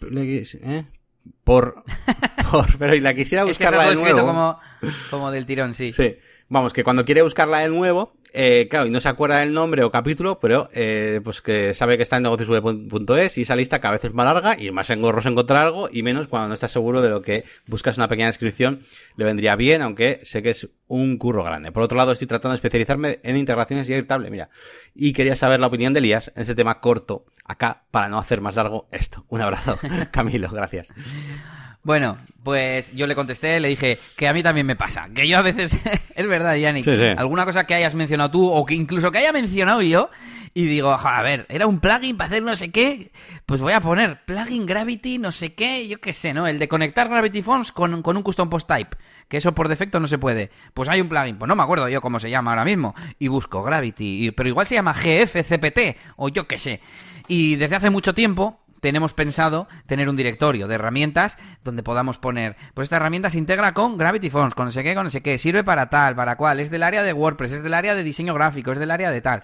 Speaker 2: ¿eh? por, <laughs> por, pero y la quisiera buscarla de nuevo.
Speaker 1: Como, como del tirón, sí.
Speaker 2: Sí. Vamos, que cuando quiere buscarla de nuevo, eh, claro, y no se acuerda del nombre o capítulo, pero eh, pues que sabe que está en negociosweb.es y esa lista cada vez es más larga y más engorroso encontrar algo y menos cuando no estás seguro de lo que buscas una pequeña descripción le vendría bien, aunque sé que es un curro grande. Por otro lado, estoy tratando de especializarme en integraciones y editable, mira. Y quería saber la opinión de Elías en este tema corto acá para no hacer más largo esto. Un abrazo, <laughs> Camilo, gracias.
Speaker 1: Bueno, pues yo le contesté, le dije que a mí también me pasa. Que yo a veces, <laughs> es verdad, Yannick, alguna cosa que hayas mencionado tú o que incluso que haya mencionado yo y digo, a ver, era un plugin para hacer no sé qué, pues voy a poner plugin Gravity, no sé qué, yo qué sé, ¿no? El de conectar Gravity Forms con, con un custom post type, que eso por defecto no se puede. Pues hay un plugin, pues no me acuerdo yo cómo se llama ahora mismo, y busco Gravity, pero igual se llama GFCPT o yo qué sé. Y desde hace mucho tiempo tenemos pensado tener un directorio de herramientas donde podamos poner, pues esta herramienta se integra con Gravity Forms, con no sé qué, con no sé qué, sirve para tal, para cual, es del área de WordPress, es del área de diseño gráfico, es del área de tal.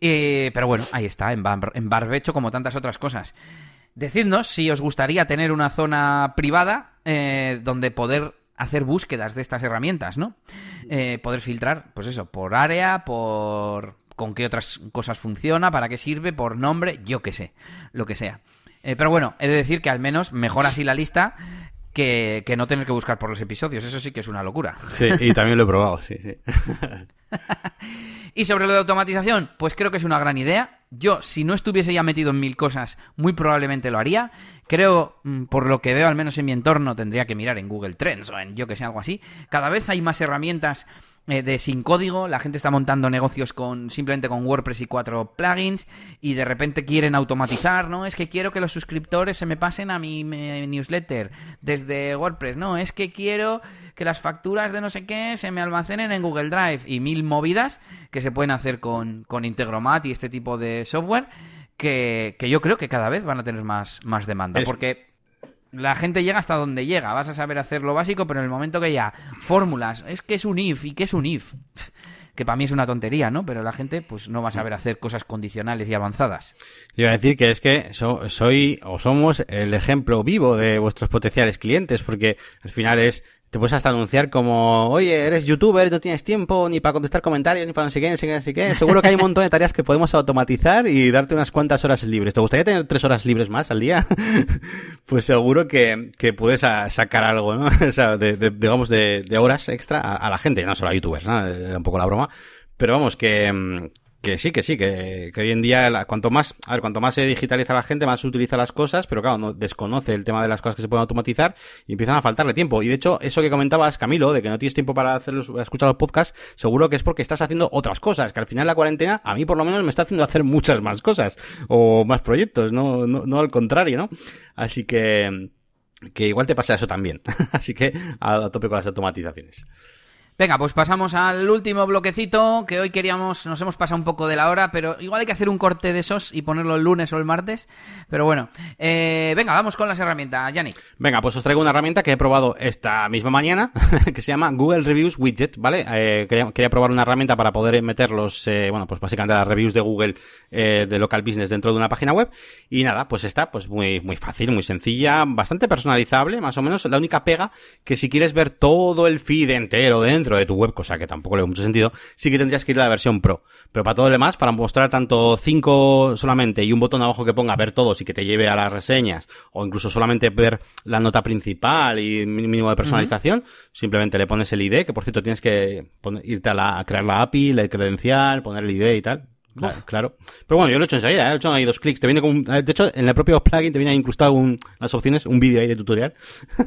Speaker 1: pero bueno, ahí está, en, bar, en barbecho como tantas otras cosas. Decidnos si os gustaría tener una zona privada eh, donde poder hacer búsquedas de estas herramientas, ¿no? Eh, poder filtrar, pues eso, por área, por con qué otras cosas funciona, para qué sirve, por nombre, yo qué sé, lo que sea. Eh, pero bueno, he de decir que al menos mejor así la lista que, que, no tener que buscar por los episodios. Eso sí que es una locura.
Speaker 2: Sí, y también lo he probado, sí, sí. <laughs>
Speaker 1: y sobre lo de automatización, pues creo que es una gran idea. Yo, si no estuviese ya metido en mil cosas, muy probablemente lo haría. Creo, mm, por lo que veo, al menos en mi entorno, tendría que mirar en Google Trends o en yo que sé, algo así. Cada vez hay más herramientas eh, de sin código, la gente está montando negocios con simplemente con WordPress y cuatro plugins y de repente quieren automatizar, ¿no? Es que quiero que los suscriptores se me pasen a mi, newsletter desde WordPress, no, es que quiero que las facturas de no sé qué se me almacenen en Google Drive y mil movidas que se pueden hacer con, con Integromat y este tipo de software que, que yo creo que cada vez van a tener más, más demanda. Porque la gente llega hasta donde llega. Vas a saber hacer lo básico, pero en el momento que ya fórmulas, es que es un if y que es un if. <laughs> Que para mí es una tontería, ¿no? Pero la gente pues no va a saber hacer cosas condicionales y avanzadas.
Speaker 2: Yo iba a decir que es que soy o somos el ejemplo vivo de vuestros potenciales clientes, porque al final es te puedes hasta anunciar como, oye, eres youtuber, no tienes tiempo ni para contestar comentarios, ni para no sé qué, no sé qué, no sé qué. <laughs> Seguro que hay un montón de tareas que podemos automatizar y darte unas cuantas horas libres. ¿Te gustaría tener tres horas libres más al día? <laughs> pues seguro que, que puedes sacar algo, ¿no? <laughs> o sea, de, digamos, de, horas extra a, la gente, no solo a youtubers, ¿no? Era un poco la broma. Pero vamos, que, que sí, que sí, que, hoy en día, cuanto más, a ver, cuanto más se digitaliza la gente, más se utiliza las cosas, pero claro, no desconoce el tema de las cosas que se pueden automatizar y empiezan a faltarle tiempo. Y de hecho, eso que comentabas, Camilo, de que no tienes tiempo para hacer los, escuchar los podcasts, seguro que es porque estás haciendo otras cosas, que al final la cuarentena, a mí por lo menos me está haciendo hacer muchas más cosas, o más proyectos, no, no, no al contrario, ¿no? Así que, que igual te pasa eso también. <laughs> Así que a tope con las automatizaciones.
Speaker 1: Venga, pues pasamos al último bloquecito, que hoy queríamos, nos hemos pasado un poco de la hora, pero igual hay que hacer un corte de esos y ponerlo el lunes o el martes. Pero bueno, eh, venga, vamos con las herramientas, Yannick.
Speaker 2: Venga, pues os traigo una herramienta que he probado esta misma mañana, <laughs> que se llama Google Reviews Widget, ¿vale? Eh, quería, probar una herramienta para poder meter los, eh, bueno, pues básicamente las reviews de Google de local business dentro de una página web. Y nada, pues está, pues muy, muy fácil, muy sencilla, bastante personalizable, más o menos. La única pega que si quieres ver todo el feed entero dentro dentro de tu web, cosa que tampoco le veo mucho sentido, sí que tendrías que ir a la versión Pro. Pero para todo lo demás, para mostrar tanto 5 solamente y un botón abajo que ponga ver todos y que te lleve a las reseñas, o incluso solamente ver la nota principal y mínimo de personalización, simplemente le pones el ID, que por cierto tienes que irte a, la, a crear la API, el credencial, poner el ID y tal. Claro, Pero bueno, yo lo he hecho enseguida, ¿eh? he hecho ahí dos clics. Te viene con de hecho, en el propio plugin te viene incrustado un, las opciones, un vídeo ahí de tutorial.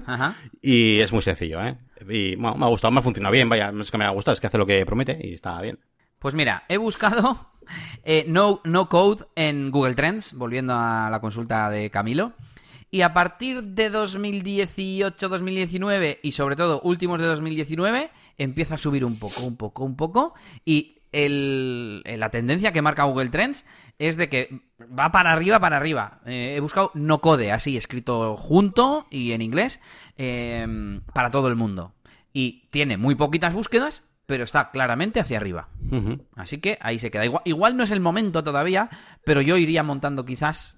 Speaker 2: Ajá. <laughs> y es muy sencillo, ¿eh? Y bueno, me ha gustado, me ha funcionado bien, vaya, no es que me ha gustado, es que hace lo que promete y está bien.
Speaker 1: Pues mira, he buscado <laughs> eh, no, no Code en Google Trends, volviendo a la consulta de Camilo. Y a partir de 2018-2019 y sobre todo últimos de 2019 empieza a subir un poco, un poco, un poco. Y el, la tendencia que marca Google Trends es de que va para arriba, para arriba. Eh, he buscado no code, así, escrito junto y en inglés, em, para todo el mundo. Y tiene muy poquitas búsquedas, pero está claramente hacia arriba. Así que ahí se queda. Igual, igual, no es el momento todavía, pero yo iría montando quizás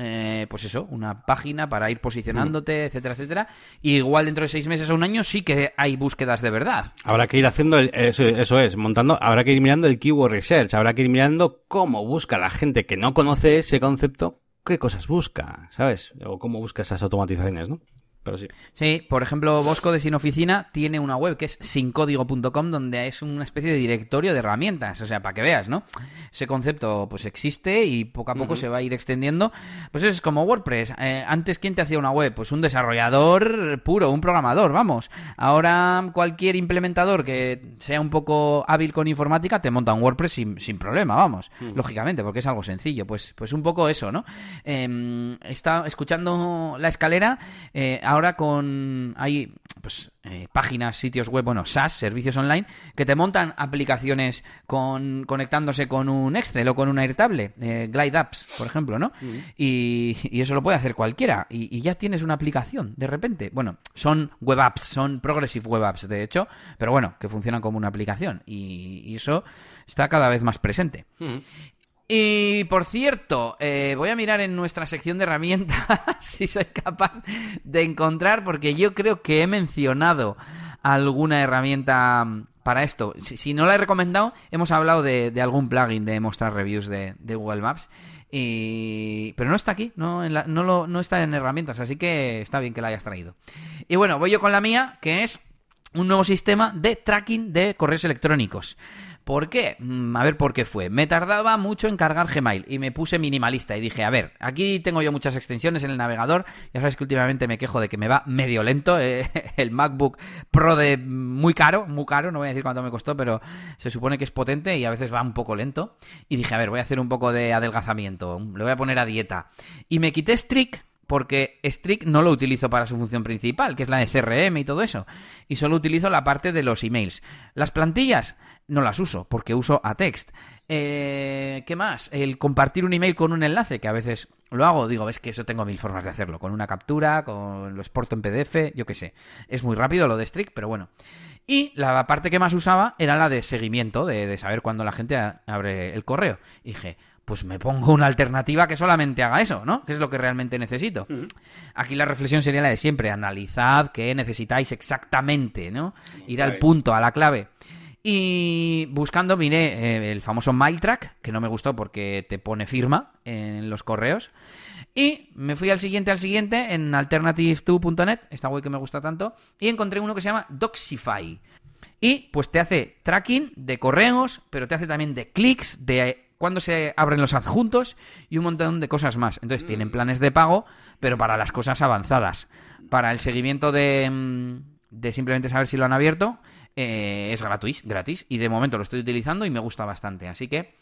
Speaker 1: eh, pues eso, una página para ir posicionándote, etcétera, etcétera. Y igual dentro de seis meses o un año sí que hay búsquedas de verdad.
Speaker 2: Habrá que ir haciendo, eso, es, montando, habrá que ir mirando el keyword research, habrá que ir mirando cómo busca la gente que no conoce ese concepto, qué cosas busca, ¿sabes? O cómo busca esas automatizaciones, ¿no?
Speaker 1: Sí. por ejemplo, Bosco de Sin Oficina tiene una web que es sincódigo.com donde es una especie de directorio de herramientas, o sea, para que veas, ¿no? Ese concepto pues existe y poco a poco se va a ir extendiendo. Pues es como WordPress. Eh, antes, ¿quién te hacía una web? Pues un desarrollador puro, un programador, vamos. Ahora cualquier implementador que sea un poco hábil con informática te monta un WordPress sin, sin problema, vamos. Lógicamente, porque es algo sencillo. Pues, pues un poco eso, ¿no? Eh, está escuchando la escalera. Eh, ahora con hay pues eh, páginas, sitios web, bueno, SaaS, servicios online, que te montan aplicaciones con conectándose con un Excel o con un Airtable, eh, Glide Apps, por ejemplo, ¿no? y, eso lo puede hacer cualquiera y, ya tienes una aplicación de repente. Bueno, son web apps, son progressive web apps, de hecho, pero bueno, que funcionan como una aplicación y, eso está cada vez más presente. Y por cierto, eh, voy a mirar en nuestra sección de herramientas <laughs> si soy capaz de encontrar, porque yo creo que he mencionado alguna herramienta para esto. Si, no la he recomendado, hemos hablado de, algún plugin de mostrar reviews de, Google Maps. Y... Pero no está aquí, no, no, lo, no está en herramientas, así que está bien que la hayas traído. Y bueno, voy yo con la mía, que es un nuevo sistema de tracking de correos electrónicos. ¿Por qué? Mm, a ver por qué fue. Me tardaba mucho en cargar Gmail y me puse minimalista y dije, a ver, aquí tengo yo muchas extensiones en el navegador. Ya sabes que últimamente me quejo de que me va medio lento. Eh, <laughs> el MacBook Pro de muy caro, muy caro, no voy a decir cuánto me costó, pero se supone que es potente y a veces va un poco lento. Y dije, a ver, voy a hacer un poco de adelgazamiento, le voy a poner a dieta. Y me quité Strict porque Strict no lo utilizo para su función principal, que es la de CRM y todo eso, y solo utilizo la parte de los emails. Las plantillas, no las uso porque uso a text. Eh, ¿Qué más? El compartir un email con un enlace, que a veces lo hago, digo, ves que eso tengo mil formas de hacerlo, con una captura, con lo exporto en PDF, yo qué sé. Es muy rápido lo de Strict, pero bueno. Y la parte que más usaba era la de seguimiento, de, saber cuándo la gente abre el correo. dije, pues me pongo una alternativa que solamente haga eso, ¿no? Que es lo que realmente necesito. Aquí la reflexión sería la de siempre, analizad qué necesitáis exactamente, ¿no? Ir al punto, a la clave. Y buscando miré eh, el famoso MailTrack, que no me gustó porque te pone firma en los correos. Y me fui al siguiente, al siguiente, en alternative2.net, esta web que me gusta tanto, y encontré uno que se llama Doxify. Y pues te hace tracking de correos, pero te hace también de clics, de cuando se abren los adjuntos y un montón de cosas más. Entonces tienen mm. planes de pago, pero para las cosas avanzadas. Para el seguimiento de, mm, de simplemente saber si lo han abierto eh, es gratis, gratis y de momento lo estoy utilizando y me gusta bastante. Así que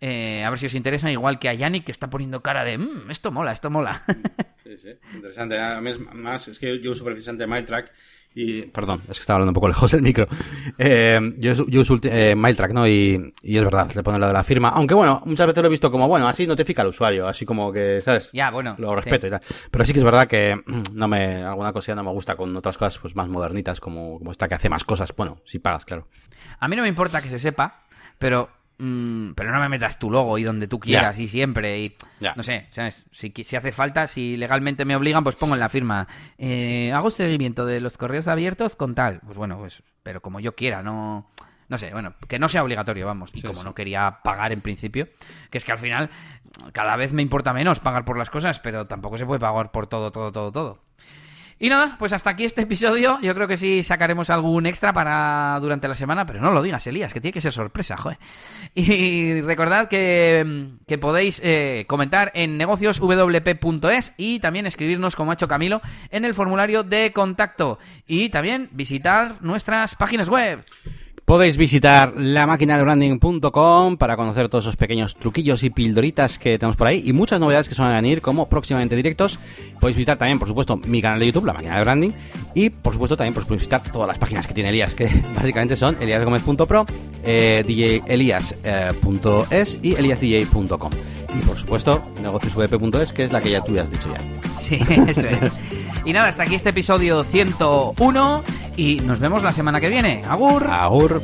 Speaker 1: eh, a ver si os interesa, igual que a Yannick que está poniendo cara de mmm, esto mola, esto mola.
Speaker 2: Sí, sí, interesante. A mí es más, es que yo uso precisamente MailTrack y, perdón, es que estaba hablando un poco lejos del micro. Eh, yo, yo, uso eh, MailTrack, ¿no? Y, y, es verdad, le pone la de la firma. Aunque bueno, muchas veces lo he visto como, bueno, así notifica al usuario, así como que, ¿sabes?
Speaker 1: Ya, bueno.
Speaker 2: Lo respeto y tal. Pero sí que es verdad que mm, no me, alguna cosilla no me gusta con otras cosas pues más modernitas, como, como esta que hace más cosas. Bueno, si pagas, claro.
Speaker 1: A mí no me importa que se sepa, pero Mm, pero no me metas tu logo y donde tú quieras y siempre. Y no sé, ¿sabes? Si, si, hace falta, si legalmente me obligan, pues pongo en la firma. Eh, hago seguimiento de los correos abiertos con tal. Pues bueno, pues, pero como yo quiera, no. No sé, bueno, que no sea obligatorio, vamos. como no quería pagar en principio, que es que al final cada vez me importa menos pagar por las cosas, pero tampoco se puede pagar por todo, todo, todo, todo. Y nada, pues hasta aquí este episodio. Yo creo que sí sacaremos algún extra para durante la semana, pero no lo digas, Elías, que tiene que ser sorpresa, joder. Y recordad que, podéis eh, comentar en negocioswp.es y también escribirnos, como ha hecho Camilo, en el formulario de contacto. Y también visitar nuestras páginas web.
Speaker 2: Podéis visitar branding.com para conocer todos esos pequeños truquillos y pildoritas que tenemos por ahí y muchas novedades que se van a venir como próximamente directos. Podéis visitar también, por supuesto, mi canal de YouTube, la máquina de branding, y por supuesto también podéis visitar todas las páginas que tiene Elías, que <laughs> básicamente son eliasgomez.pro, eh, djelias.es y eliasdj.com. Y por supuesto, negociosvp.es, que es la que ya tú ya has dicho ya.
Speaker 1: Sí, <laughs> eso es. Y nada, hasta aquí este episodio 101 y nos vemos la semana que viene. Agur.
Speaker 2: Agur.